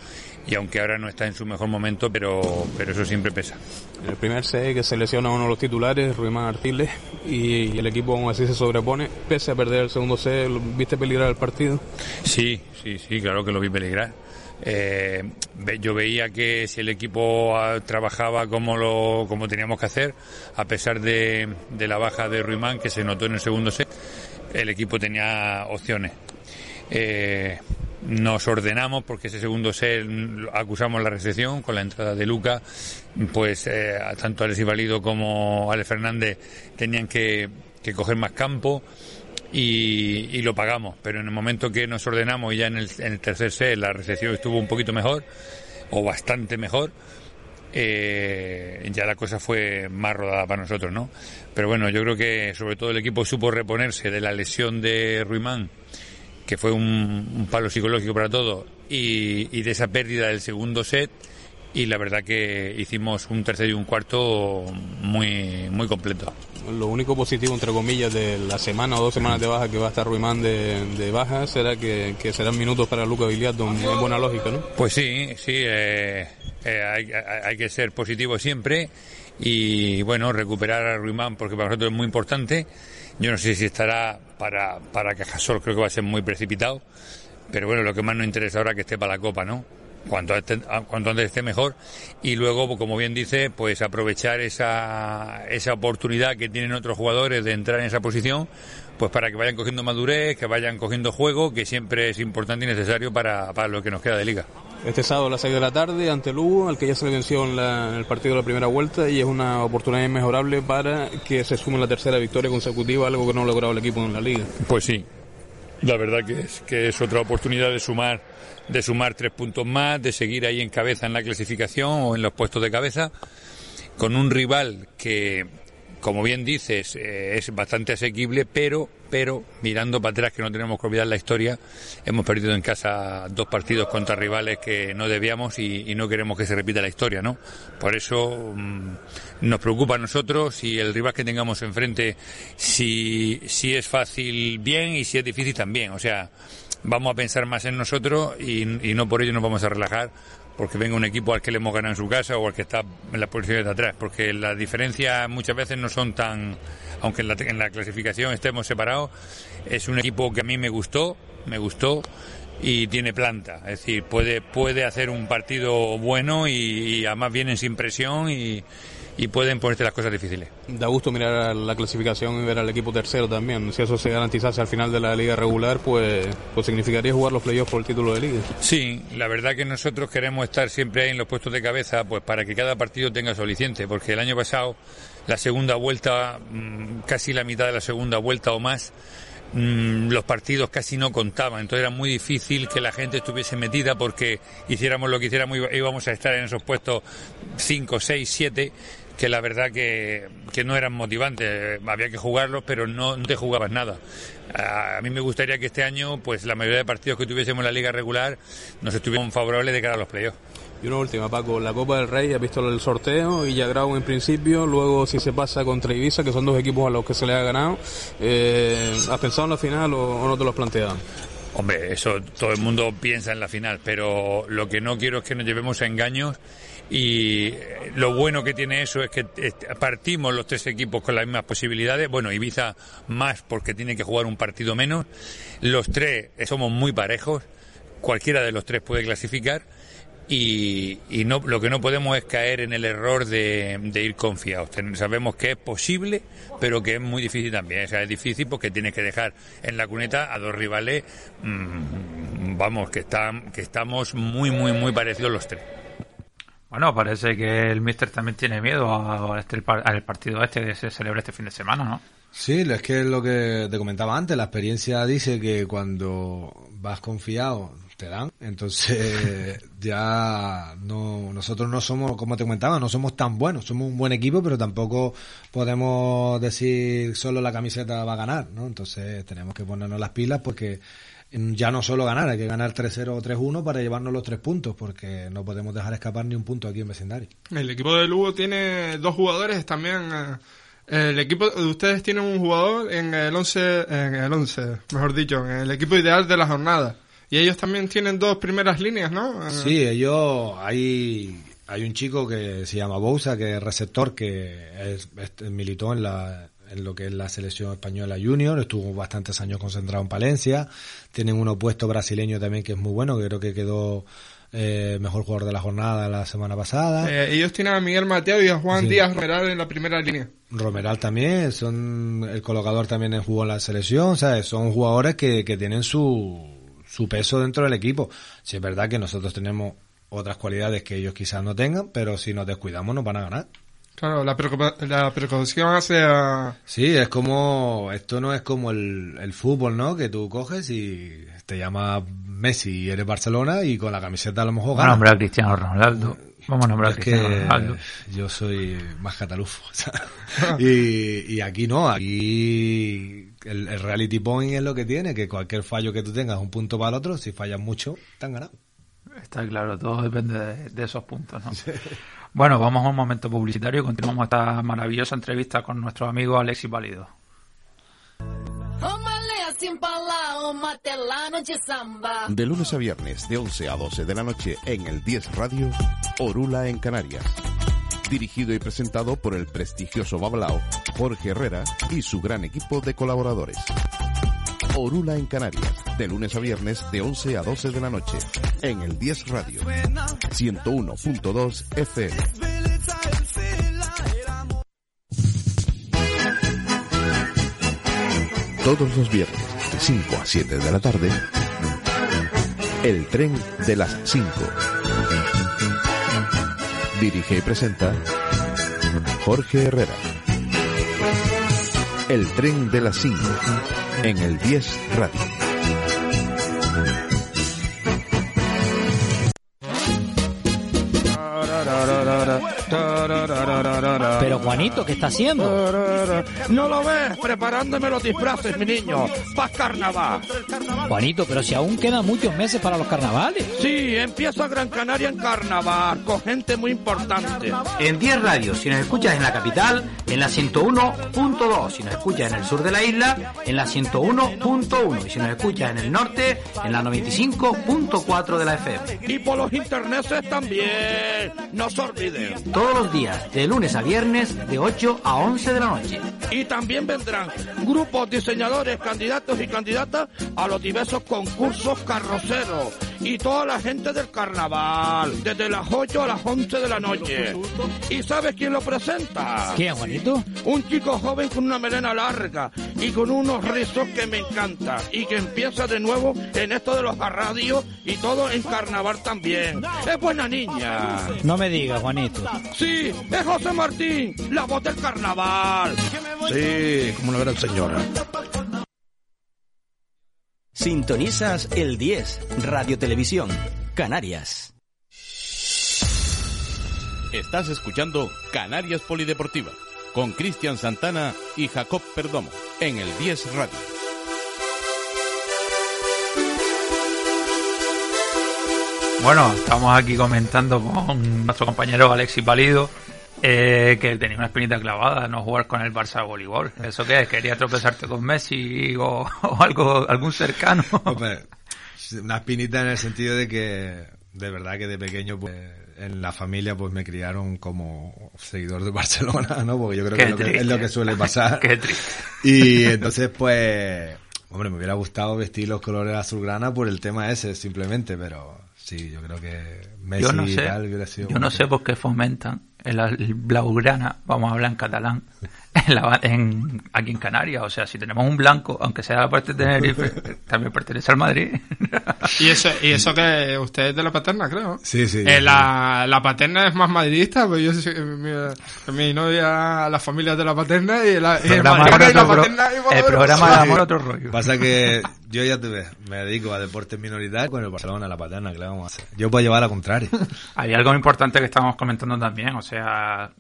y aunque ahora no está en su mejor momento, pero, pero eso siempre pesa. El primer set que se lesiona uno de los titulares, Ruimán Artiles, y, el equipo aún así se sobrepone, pese a perder el segundo set, ¿viste peligrar el partido? Sí, sí, sí, claro que lo vi peligrar. Eh, yo veía que si el equipo ah, trabajaba como lo como teníamos que hacer, a pesar de, la baja de Ruimán que se notó en el segundo set, el equipo tenía opciones. Eh, nos ordenamos porque ese segundo set mm, acusamos la recepción con la entrada de Luca, pues eh, tanto Alexis Valido como Alex Fernández tenían que coger más campo y, lo pagamos. Pero en el momento que nos ordenamos y ya en el, en el tercer set la recepción estuvo un poquito mejor o bastante mejor, eh, ya la cosa fue más rodada para nosotros, ¿no? Pero bueno, yo creo que sobre todo el equipo supo reponerse de la lesión de Ruimán, que fue un, un palo psicológico para todos, y, y de esa pérdida del segundo set, y la verdad que hicimos un tercero y un cuarto muy, muy completo. Lo único positivo, entre comillas, de la semana o dos semanas de baja que va a estar Ruimán de, de baja será que, que serán minutos para Lucas Viliato en buena lógica, ¿no? Pues sí, sí, eh, eh, hay, hay que ser positivo siempre y bueno, recuperar a Ruimán porque para nosotros es muy importante. Yo no sé si estará para, para Cajasol, creo que va a ser muy precipitado, pero bueno, lo que más nos interesa ahora es que esté para la Copa, ¿no? Cuanto, antes- cuanto antes esté mejor y luego, como bien dice, pues aprovechar esa, esa oportunidad que tienen otros jugadores de entrar en esa posición, pues para que vayan cogiendo madurez, que vayan cogiendo juego, que siempre es importante y necesario para, para lo que nos queda de liga. Este sábado a las 6 de la tarde ante Lugo, al que ya se le venció en, la- en el partido de la primera vuelta y es una oportunidad inmejorable para que se sume la tercera victoria consecutiva, algo que no ha logrado el equipo en la liga. Pues sí, la verdad que es, que es otra oportunidad de sumar, de sumar tres puntos más, de seguir ahí en cabeza en la clasificación o en los puestos de cabeza, con un rival que, como bien dices, eh, es bastante asequible, pero, pero mirando para atrás que no tenemos que olvidar la historia, hemos perdido en casa dos partidos contra rivales que no debíamos y, no queremos que se repita la historia, ¿no? Por eso mm, nos preocupa a nosotros y el rival que tengamos enfrente, si, si es fácil, bien, y si es difícil, también. O sea, vamos a pensar más en nosotros y, y no por ello nos vamos a relajar porque venga un equipo al que le hemos ganado en su casa o al que está en las posiciones de atrás, porque las diferencias muchas veces no son tan, aunque en la, en la clasificación estemos separados, es un equipo que a mí me gustó, me gustó y tiene planta, es decir, puede, puede hacer un partido bueno y, y además vienen sin presión y, y pueden ponerte las cosas difíciles. Da gusto mirar la clasificación y ver al equipo tercero también. Si eso se garantizase al final de la liga regular, pues, pues significaría jugar los playoffs por el título de liga. Sí, la verdad que nosotros queremos estar siempre ahí en los puestos de cabeza, pues para que cada partido tenga su aliciente, porque el año pasado, la segunda vuelta, mm, casi la mitad de la segunda vuelta o más, mm, los partidos casi no contaban, entonces era muy difícil que la gente estuviese metida porque hiciéramos lo que hiciéramos íbamos a estar en esos puestos 5, 6, 7 que la verdad que, que no eran motivantes, había que jugarlos pero no, no te jugabas nada. A a mí me gustaría que este año pues la mayoría de partidos que tuviésemos en la liga regular nos estuvieran favorables de cara a los playoffs. Y una última, Paco, la Copa del Rey, has visto el sorteo y ya Grau en principio, luego si se pasa contra Ibiza, que son dos equipos a los que se le ha ganado, eh, ¿has pensado en la final o, o no te lo has planteado? Hombre, eso todo el mundo piensa en la final, pero lo que no quiero es que nos llevemos a engaños y eh, lo bueno que tiene eso es que eh, partimos los tres equipos con las mismas posibilidades. Bueno, Ibiza más porque tiene que jugar un partido menos. Los tres eh, somos muy parejos, cualquiera de los tres puede clasificar. Y, no, lo que no podemos es caer en el error de, de ir confiados. Sabemos que es posible, pero que es muy difícil también. O sea, es difícil porque tienes que dejar en la cuneta a dos rivales, mm, vamos, que, están, que estamos muy, muy, muy parecidos los tres. Bueno, parece que el Mister también tiene miedo a- a este- al partido este que se celebra este fin de semana, ¿no? Sí, es que es lo que te comentaba antes, la experiencia dice que cuando vas confiado te dan, entonces ya no nosotros no somos, como te comentaba, no somos tan buenos, somos un buen equipo, pero tampoco podemos decir solo la camiseta va a ganar, ¿no? Entonces tenemos que ponernos las pilas porque ya no solo ganar, hay que ganar 3-0 o 3-1 para llevarnos los tres puntos, porque no podemos dejar escapar ni un punto aquí en vecindario. El equipo de Lugo tiene dos jugadores también. eh, El equipo de ustedes tienen un jugador en el 11, en el 11, mejor dicho, en el equipo ideal de la jornada. Y ellos también tienen dos primeras líneas, ¿no? Eh, Sí, ellos, hay, hay un chico que se llama Bousa, que es receptor, que es, es- militó en la en lo que es la selección española junior, estuvo bastantes años concentrado en Palencia, tienen un opuesto brasileño también que es muy bueno, que creo que quedó eh, mejor jugador de la jornada la semana pasada. eh, ellos tienen a Miguel Mateo y a Juan Sí. Díaz Romeral en la primera línea. Romeral también, son el colocador también jugó en la selección, ¿sabes? Son jugadores que, que tienen su, su peso dentro del equipo. Si es verdad que nosotros tenemos otras cualidades que ellos quizás no tengan, pero si nos descuidamos nos van a ganar. Claro, la, preocupa- la precaución hace a... Sí, es como, esto no es como el, el fútbol, ¿no? Que tú coges y te llama Messi y eres Barcelona y con la camiseta a lo mejor Vamos a ganas. nombrar a Cristiano Ronaldo. Vamos a nombrar a Cristiano que Ronaldo. yo soy más catalufo. sea, y, y aquí no, aquí el, el reality point es lo que tiene, que cualquier fallo que tú tengas, un punto para el otro, si fallas mucho, te han ganado. Está claro, todo depende de, de esos puntos, ¿no? Bueno, vamos a un momento publicitario y continuamos esta maravillosa entrevista con nuestro amigo Alexis Válido. De lunes a viernes, de 11 a 12 de la noche, en el 10 Radio, Orula en Canarias. Dirigido y presentado por el prestigioso Bablao, Jorge Herrera y su gran equipo de colaboradores. Orula en Canarias, de lunes a viernes, de 11 a 12 de la noche, en el 10 Radio. 101.2 FM. Todos los viernes, de 5 a 7 de la tarde, El tren de las 5. Dirige y presenta Jorge Herrera. El tren de las 5 en el 10 Radio. Pero Juanito, ¿qué está haciendo? ¿No lo ves? Preparándome los disfraces, mi niño. ¡Paz carnaval! Juanito, pero si aún quedan muchos meses para los carnavales. Sí, empieza Gran Canaria en carnaval, con gente muy importante. En 10 radios, si nos escuchas en la capital, en la 101.2. Si nos escuchas en el sur de la isla, en la 101.1. Y si nos escuchas en el norte, en la 95.4 de la FM. Y por los internetes también. No se olviden. Todos los días, de lunes a viernes, de 8 a 11 de la noche. Y también vendrán grupos, diseñadores, candidatos y candidatas a los diversos concursos carroceros. Y toda la gente del carnaval, desde las 8 a las 11 de la noche. ¿Y sabes quién lo presenta? ¿Quién, Juanito? Un chico joven con una melena larga y con unos rizos que me encanta. Y que empieza de nuevo en esto de los radios y todo en carnaval también. Es buena niña. No me digas, Juanito. Sí, es José Martín, la voz del carnaval. Sí, como la gran señora. Sintonizas el 10, Radio Televisión, Canarias. Estás escuchando Canarias Polideportiva con Cristian Santana y Jacob Perdomo en el 10 Radio. Bueno, estamos aquí comentando con nuestro compañero Alexis Valido eh, que tenía una espinita clavada no jugar con el Barça de voleibol. ¿Eso qué es? ¿Quería tropezarte con Messi o, o algo algún cercano? Una espinita en el sentido de que de verdad que de pequeño pues, en la familia pues me criaron como seguidor de Barcelona, ¿no? Porque yo creo que es lo que es lo que suele pasar. Qué triste. Y entonces pues hombre, me hubiera gustado vestir los colores azulgrana por el tema ese simplemente, pero sí, yo creo que Messi yo no y sé, tal hubiera sido yo no sé por qué fomentan el, blaugrana, vamos a hablar en catalán, en la- en- aquí en Canarias. O sea, si tenemos un blanco, aunque sea la parte de Tenerife, también pertenece al Madrid. Y eso, y eso que usted es de la paterna, creo. Sí, sí. Eh, la, la paterna es más madridista, pues yo mi, mi novia, la familia es de la paterna y la, y el de y la paterna y el programa de Sí. amor otro rollo. Pasa que yo ya te ves, me dedico a deportes minoritarios con el Barcelona, la paterna, que le vamos a hacer? Yo puedo llevar a la contraria. Hay algo importante que estamos comentando también, o sea,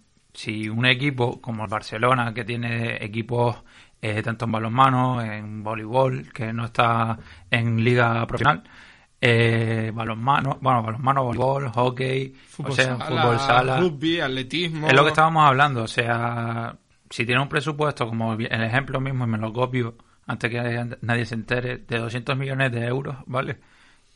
si un equipo como el Barcelona, que tiene equipos eh, tanto en balonmano, en voleibol, que no está en liga profesional, eh, balonmano, bueno, balonmano, voleibol, hockey, Fútbol o sea, sala, fútbol sala, rugby, atletismo. es lo que estábamos hablando, o sea, si tiene un presupuesto, como el ejemplo mismo, y me lo copio antes que nadie se entere, de 200 millones de euros, ¿vale?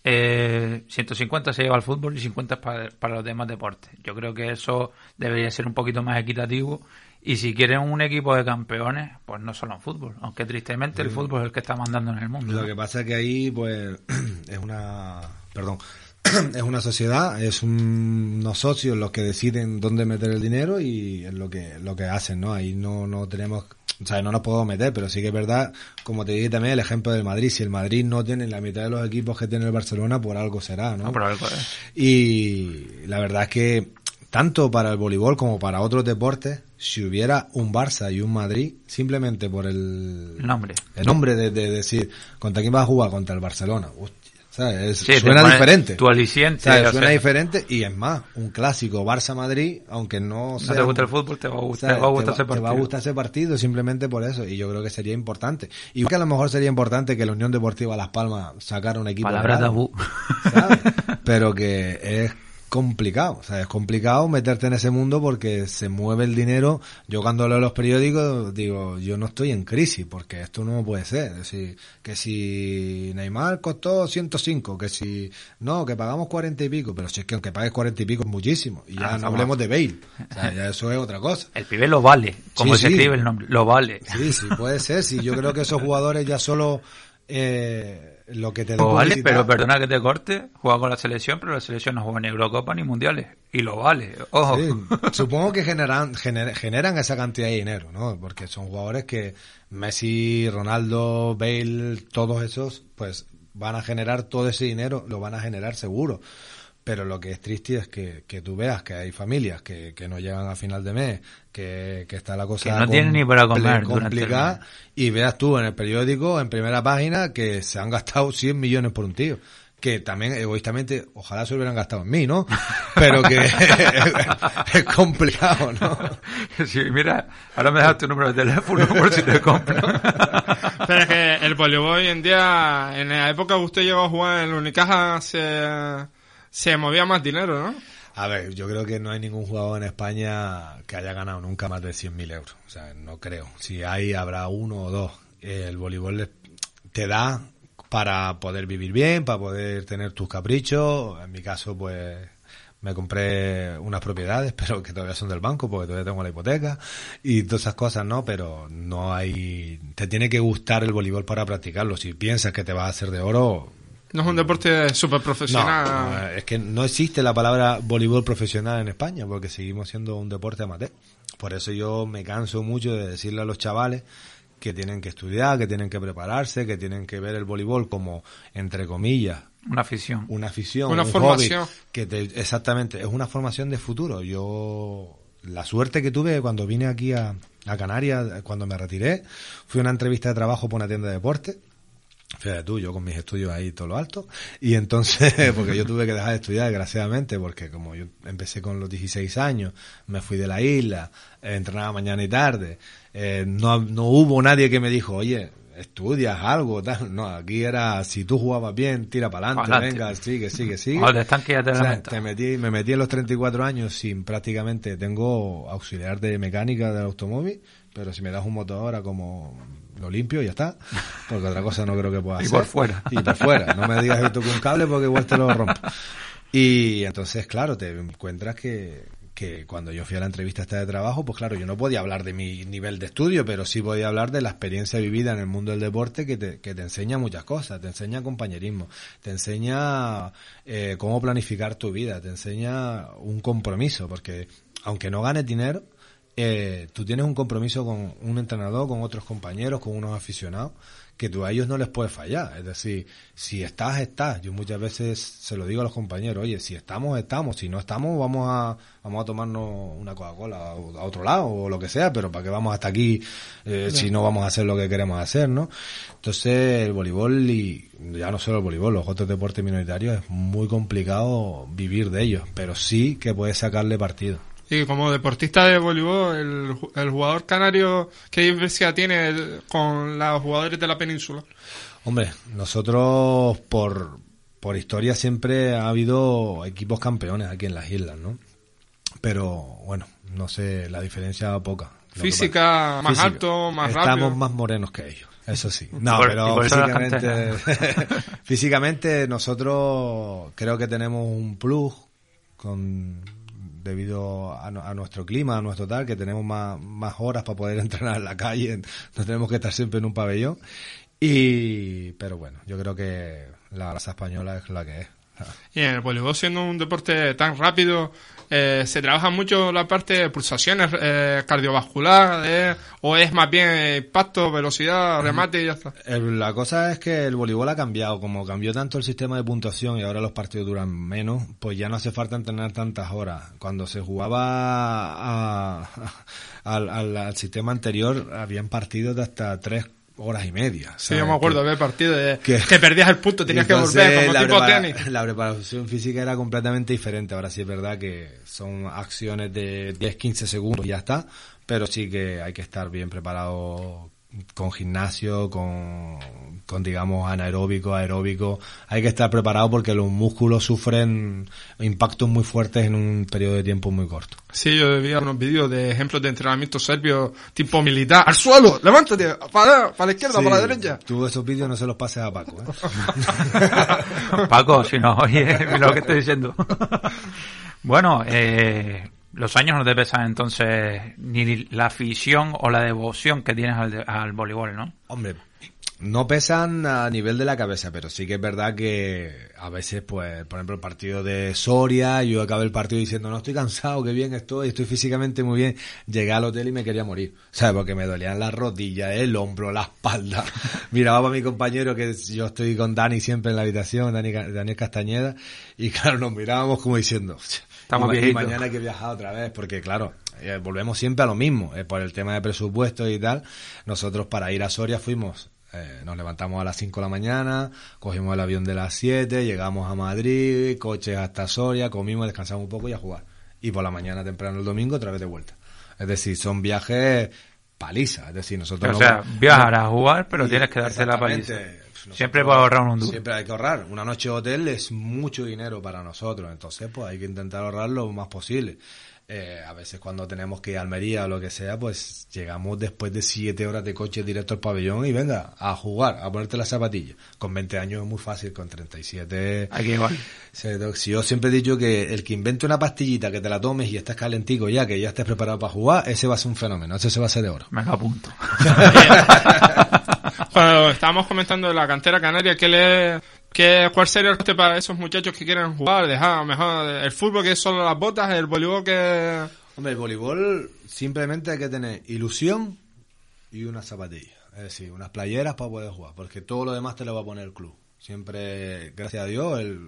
Eh, 150 se lleva al fútbol y 50 es para, para los demás deportes. Yo creo que eso debería ser un poquito más equitativo. Y si quieren un equipo de campeones, pues no solo en fútbol. Aunque tristemente el fútbol es el que está mandando en el mundo. Lo ¿no? que pasa es que ahí, pues, es una, perdón, es una sociedad, es un- unos socios los que deciden dónde meter el dinero y es lo que, lo que hacen, ¿no? Ahí no, no tenemos, o sea, no nos podemos meter, pero sí que es verdad, como te dije también, el ejemplo del Madrid, si el Madrid no tiene la mitad de los equipos que tiene el Barcelona, por algo será, ¿no? No, por algo es. Y la verdad es que tanto para el voleibol como para otros deportes, si hubiera un Barça y un Madrid, simplemente por el El nombre. el nombre de, de decir, ¿contra quién vas a jugar? Contra el Barcelona. ¿Sabes? Sí, suena diferente. tu aliciente, ¿sabes? Suena sea. diferente y es más, un clásico Barça-Madrid, aunque no No sea... te gusta el fútbol, te va a gustar, te va a gustar te, ese va, te va a partido. gustar ese partido simplemente por eso y yo creo que sería importante. Igual que a lo mejor sería importante que la Unión Deportiva Las Palmas sacara un equipo Palabra real, tabú. ¿sabes? Pero que es complicado, o sea, es complicado meterte en ese mundo porque se mueve el dinero. Yo cuando leo los periódicos digo, yo no estoy en crisis porque esto no puede ser. Es decir, que si Neymar costó 105, que si no, que pagamos 40 y pico, pero si es que aunque pagues 40 y pico es muchísimo. Y ya Ah, no hablemos de Bale, o sea, ya eso es otra cosa. El pibe lo vale, como Sí, se sí. escribe el nombre, lo vale. Sí, sí, puede ser. Sí, yo creo que esos jugadores ya solo eh, lo que te Lo dan vale, pero perdona que te corte, juega con la selección, pero la selección no juega ni Eurocopa ni Mundiales. Y lo vale, ojo. Sí, supongo que generan, gener- generan esa cantidad de dinero, ¿no? Porque son jugadores que Messi, Ronaldo, Bale, todos esos, pues van a generar todo ese dinero, lo van a generar seguro. Pero lo que es triste es que, que tú veas que hay familias que, que no llegan a final de mes, que, que está la cosa Que no tienen ni para comer complicada, y veas tú en el periódico, en primera página, que se han gastado 100 millones por un tío. Que también, egoístamente, ojalá se hubieran gastado en mí, ¿no? Pero que es complicado, ¿no? Sí, mira, ahora me das tu número de teléfono por si te compro. Pero es que el voleibol hoy en día, en la época que usted llegó a jugar en el Unicaja, se, se movía más dinero, ¿no? A ver, yo creo que no hay ningún jugador en España que haya ganado nunca más de 100.000 euros. O sea, no creo. Si hay, habrá uno o dos. El voleibol le- te da para poder vivir bien, para poder tener tus caprichos. En mi caso, pues me compré unas propiedades, pero que todavía son del banco porque todavía tengo la hipoteca y todas esas cosas, ¿no? Pero no hay... Te tiene que gustar el voleibol para practicarlo. Si piensas que te vas a hacer de oro, No es un deporte súper profesional. no, es que no existe la palabra voleibol profesional en España porque seguimos siendo un deporte amateur. Por eso yo me canso mucho de decirle a los chavales que tienen que estudiar, que tienen que prepararse, que tienen que ver el voleibol como, entre comillas, Una afición. una afición, Una un formación. hobby, que te- exactamente, es una formación de futuro. Yo, la suerte que tuve cuando vine aquí a, a Canarias, cuando me retiré, fui a una entrevista de trabajo por una tienda de deporte. Fíjate tú, yo con mis estudios ahí todo lo alto. Y entonces, porque yo tuve que dejar de estudiar, desgraciadamente, porque como yo empecé con los 16 años, me fui de la isla, eh, entrenaba mañana y tarde, eh, no, no hubo nadie que me dijo, oye, estudias algo, tal. No, aquí era, si tú jugabas bien, tira para adelante, venga, sigue, sigue, sigue. Están que ya te O sea, te metí, me metí en los 34 años sin prácticamente, tengo auxiliar de mecánica del automóvil, pero si me das un motor ahora como lo limpio y ya está, porque otra cosa no creo que pueda Y hacer. por fuera. Y por fuera, no me digas que toco un cable porque igual te lo rompo. Y entonces, claro, te encuentras que, que cuando yo fui a la entrevista esta de trabajo, pues claro, yo no podía hablar de mi nivel de estudio, pero sí podía hablar de la experiencia vivida en el mundo del deporte que te, que te enseña muchas cosas, te enseña compañerismo, te enseña eh, cómo planificar tu vida, te enseña un compromiso, porque aunque no ganes dinero, eh, tú tienes un compromiso con un entrenador, con otros compañeros, con unos aficionados, que tú a ellos no les puedes fallar. Es decir, si estás, estás. Yo muchas veces se lo digo a los compañeros, oye, si estamos, estamos. Si no estamos, vamos a, vamos a tomarnos una Coca-Cola a, a otro lado o lo que sea, pero para que vamos hasta aquí eh, si no vamos a hacer lo que queremos hacer, ¿no? Entonces, el voleibol y ya no solo el voleibol, los otros deportes minoritarios es muy complicado vivir de ellos, pero sí que puedes sacarle partido. Y como deportista de voleibol, el, ju- el jugador canario, ¿qué diferencia tiene con los jugadores de la península? Hombre, nosotros por, por historia siempre ha habido equipos campeones aquí en las islas, ¿no? Pero bueno, no sé, la diferencia poca. Física, más Física. alto, más Estamos rápido. más morenos que ellos, eso sí. No, por- pero físicamente, físicamente nosotros creo que tenemos un plus con debido a, a nuestro clima, a nuestro tal, que tenemos más, más horas para poder entrenar en la calle, no tenemos que estar siempre en un pabellón. Y, pero bueno, yo creo que la raza española es la que es. Y en el voleibol, siendo un deporte tan rápido, eh, ¿se trabaja mucho la parte de pulsaciones eh, cardiovascular? eh, ¿O es más bien eh, impacto, velocidad, remate y ya está? El- la cosa es que el voleibol ha cambiado, como cambió tanto el sistema de puntuación y ahora los partidos duran menos, pues ya no hace falta entrenar tantas horas. Cuando se jugaba a- al, al- al sistema anterior, habían partidos de hasta 3, horas y media. Sí, yo me acuerdo Que- partido de que- que, perdías el punto, tenías que volver como la tipo prepara- tenis. La preparación física era completamente diferente. Ahora sí es verdad que son acciones de 10-15 segundos y ya está, pero sí que hay que estar bien preparado con gimnasio, con, con digamos anaeróbico, aeróbico. Hay que estar preparado porque los músculos sufren impactos muy fuertes en un periodo de tiempo muy corto. Sí, yo vi unos vídeos de ejemplos de entrenamiento serbio tipo militar. ¡Al suelo! ¡Levántate! ¡Para, para la izquierda, Sí, para la derecha! Tú esos vídeos no se los pases a Paco. ¿eh? Paco, si no oye lo que estoy diciendo. bueno, eh, los años no te pesan entonces ni la afición o la devoción que tienes al, al voleibol, ¿no? Hombre, no pesan a nivel de la cabeza, pero sí que es verdad que a veces, pues, por ejemplo, el partido de Soria, yo acabé el partido diciendo, no estoy cansado, qué bien estoy, estoy físicamente muy bien. Llegué al hotel y me quería morir, ¿sabes? Porque me dolían las rodillas, el hombro, la espalda. Miraba para mi compañero, que yo estoy con Dani siempre en la habitación, Dani, Daniel Castañeda, y claro, nos mirábamos como diciendo, Estamos y, mañana hay que viajar otra vez, porque claro, eh, volvemos siempre a lo mismo, eh, por el tema de presupuesto y tal. Nosotros para ir a Soria fuimos, eh, nos levantamos a las 5 de la mañana, cogimos el avión de las 7, llegamos a Madrid, coches hasta Soria, comimos, descansamos un poco y a jugar. Y por la mañana temprano el domingo otra vez de vuelta. Es decir, son viajes paliza, es decir, nosotros O no- sea, viajar a jugar, pero y- tienes que darte la paliza. Nosotros- Siempre para ahorrar un duro. Siempre hay que ahorrar. Una noche de hotel es mucho dinero para nosotros, entonces pues hay que intentar ahorrar lo más posible. Eh, a veces cuando tenemos que ir a Almería o lo que sea, pues llegamos después de siete horas de coche directo al pabellón y venga, a jugar, a ponerte las zapatillas. Con 20 años es muy fácil, con 37... Hay que igual. Si yo siempre he dicho que el que invente una pastillita que te la tomes y estás calentico ya, que ya estés preparado para jugar, ese va a ser un fenómeno, ese se va a ser de oro. Me apunto. Cuando estábamos comentando de la cantera canaria, ¿qué le, qué, ¿cuál sería el coste para esos muchachos que quieren jugar? Dejar mejor el fútbol que es solo las botas, el voleibol que... Hombre, el voleibol simplemente hay que tener ilusión y unas zapatillas. Es decir, unas playeras para poder jugar, porque todo lo demás te lo va a poner el club. Siempre, gracias a Dios, el,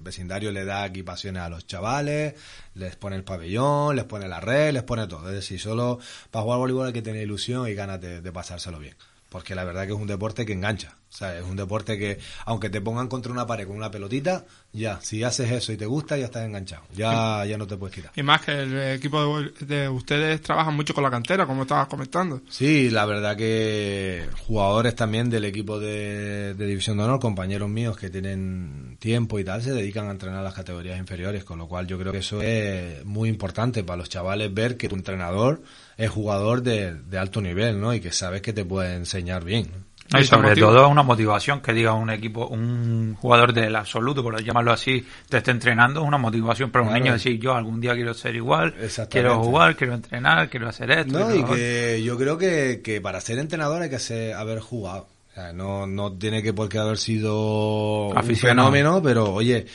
vecindario le da equipaciones a los chavales, les pone el pabellón, les pone la red, les pone todo. Es decir, solo para jugar voleibol hay que tener ilusión y ganas de pasárselo bien. Porque la verdad que es un deporte que engancha. O sea, es un deporte que, aunque te pongan contra una pared con una pelotita, ya, si haces eso y te gusta, ya estás enganchado. Ya, ya no te puedes quitar. Y más que el equipo de, ustedes trabajan mucho con la cantera, como estabas comentando. Sí, la verdad que jugadores también del equipo de, de División de Honor, compañeros míos que tienen tiempo y tal, se dedican a entrenar las categorías inferiores, con lo cual yo creo que eso es muy importante para los chavales ver que tu entrenador es jugador de, de alto nivel, ¿no? Y que sabes que te puede enseñar bien. ¿no? No, y sobre todo una motivación que diga un equipo, un jugador del absoluto, por llamarlo así, te esté entrenando, es una motivación para un Claro. niño decir yo algún día quiero ser igual, quiero jugar, quiero entrenar, quiero hacer esto. No, y que yo creo que, que para ser entrenador hay que ser, haber jugado. O sea, no, no tiene que por qué haber sido un Aficionado. fenómeno, pero oye,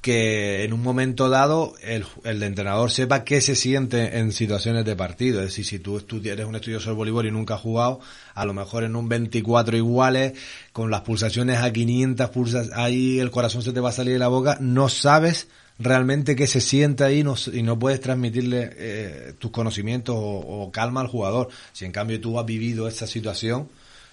que en un momento dado el, el entrenador sepa qué se siente en situaciones de partido. Es decir, si tú eres un estudioso del voleibol y nunca has jugado, a lo mejor en un 24 iguales, con las pulsaciones a 500 pulsas, ahí el corazón se te va a salir de la boca, no sabes realmente qué se siente ahí y no puedes transmitirle eh, tus conocimientos o, o calma al jugador. Si en cambio tú has vivido esa situación,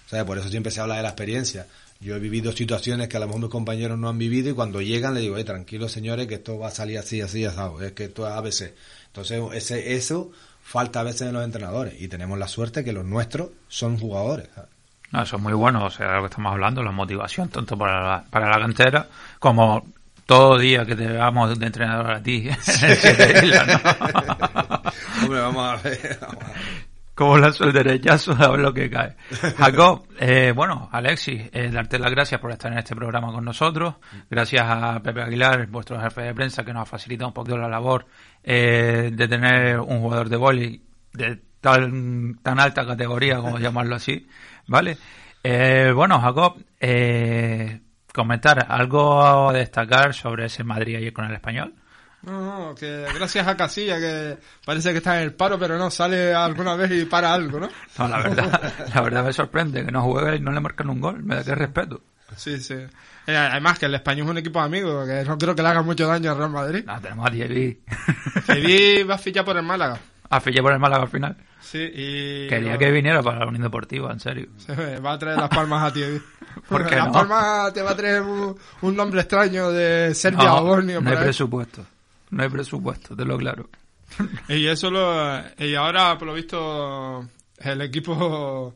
¿sabes? por eso siempre se habla de la experiencia. Yo he vivido situaciones que a lo mejor mis compañeros no han vivido y cuando llegan le digo, eh, tranquilos señores, que esto va a salir así, así, asado. Es que esto es ABC. Entonces, ese, eso falta a veces en los entrenadores y tenemos la suerte que los nuestros son jugadores. ¿sabes? No, eso es muy bueno, o sea, lo que estamos hablando, la motivación tanto para la, para la cantera como todo día que te veamos de entrenador a ti. Islas, ¿no? Hombre, vamos a ver. vamos a ver. Como lanzo el derechazo a ver lo que cae. Jacob, eh, bueno, Alexis, eh, darte las gracias por estar en este programa con nosotros. Gracias a Pepe Aguilar, vuestro jefe de prensa, que nos ha facilitado un poquito la labor eh, de tener un jugador de vóley de tan, tan alta categoría, como llamarlo así, ¿vale? Eh, bueno, Jacob, eh, comentar algo a destacar sobre ese Madrid ayer con el español. No, no, que gracias a Casilla, que parece que está en el paro, pero no, sale alguna vez y para algo, ¿no? No, la verdad, la verdad me sorprende que no juegue y no le marcan un gol. Me da que respeto. Sí, sí. Eh, además que el español es un equipo amigo, que no creo que le haga mucho daño al Real Madrid. No, tenemos a Diego. Diego va a fichar por el Málaga. a fichar por el Málaga al final. Sí, y... Quería que viniera para la Unión Deportiva, en serio. Va a traer las palmas a ti. ¿eh? ¿Por qué las no? palmas te va a traer un, un nombre extraño de Serbia No, o Borneo. no hay presupuesto. No hay presupuesto, te lo claro. Y eso lo, y ahora, por lo visto, el equipo,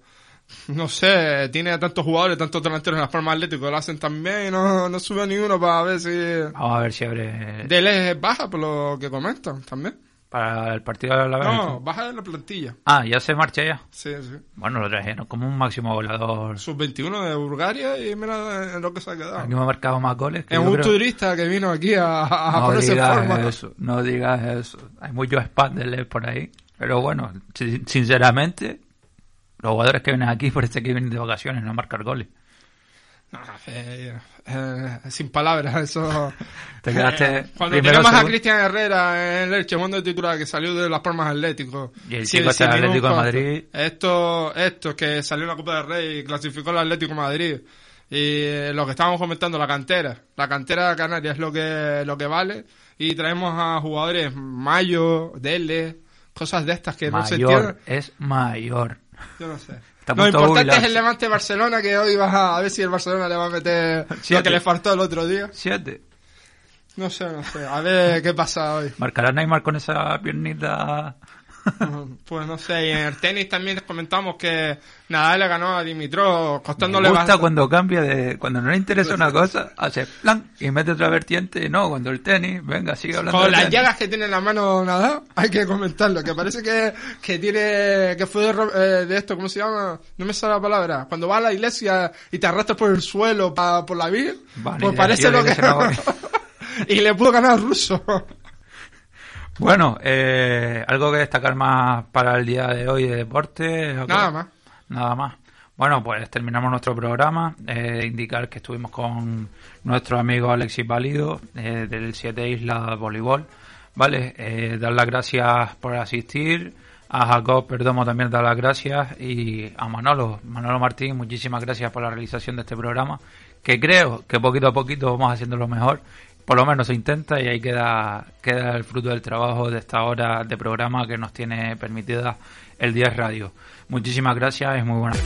no sé, tiene tantos jugadores, tantos delanteros en las palmas atléticos, lo hacen también y no, no sube ninguno para ver si... Vamos a ver si abre Dele es baja, por lo que comentan, también. Para el partido de la No, baja de la plantilla. Ah, ya se marcha ya. Sí, sí. Bueno, lo trajeron como un máximo goleador. Sub-21 de Bulgaria y mira en lo que se ha quedado. Aquí me ha marcado más goles. que Es un creo- turista que vino aquí a, a no ponerse digas forma. eso, no digas eso. Hay muchos spandles por ahí. Pero bueno, si- sinceramente, los jugadores que vienen aquí parece que vienen de vacaciones, no marcar goles. Eh, eh, sin palabras, eso. Te quedaste Eh, Cuando tenemos a. Cristian Herrera en Leche, jugando de titular, que salió de Las Palmas Atlético. Y el chico Atlético de. Madrid. Esto, esto, que salió en la Copa del Rey y clasificó al Atlético de Madrid. Y eh, lo que estábamos comentando, la cantera. La cantera de Canarias es lo que, lo que vale. Y traemos a jugadores Mayo, Dele, cosas de estas que no se mayor, entienden. es mayor. Yo no sé. Lo importante es el Levante Barcelona, que hoy vas a, a ver si el Barcelona le va a meter lo que le faltó el otro día. Siete. No sé, no sé. A ver qué pasa hoy. ¿Marcará Neymar con esa piernita? Pues no sé. Y en el tenis también comentamos que Nadal le ganó a Dimitrov Me costándole gusta bastante. cuando cambia de... Cuando no le interesa una cosa, hace plan y mete otra vertiente. No, cuando el tenis, venga, sigue hablando Con las llagas que tiene en la mano Nadal, hay que comentarlo. Que parece que, que tiene. que fue de, eh, de esto, ¿cómo se llama? No me sale la palabra. Cuando vas a la iglesia y te arrastras por el suelo pa- por la Virgen, Vale, pues parece lo que. y le pudo ganar al ruso. Bueno, eh, algo que destacar más para el día de hoy de deporte. Nada más. Nada más. Bueno, pues terminamos nuestro programa. Eh, indicar que estuvimos con nuestro amigo Alexis Válido eh, del Siete Islas Voleibol. Vale, eh, dar las gracias por asistir. A Jacob Perdomo también dar las gracias. Y a Manolo, Manolo Martín, muchísimas gracias por la realización de este programa. Que creo que poquito a poquito vamos haciendo lo mejor. Por lo menos se intenta y ahí queda, queda el fruto del trabajo de esta hora de programa que nos tiene permitida el 10 Radio. Muchísimas gracias, es muy buena.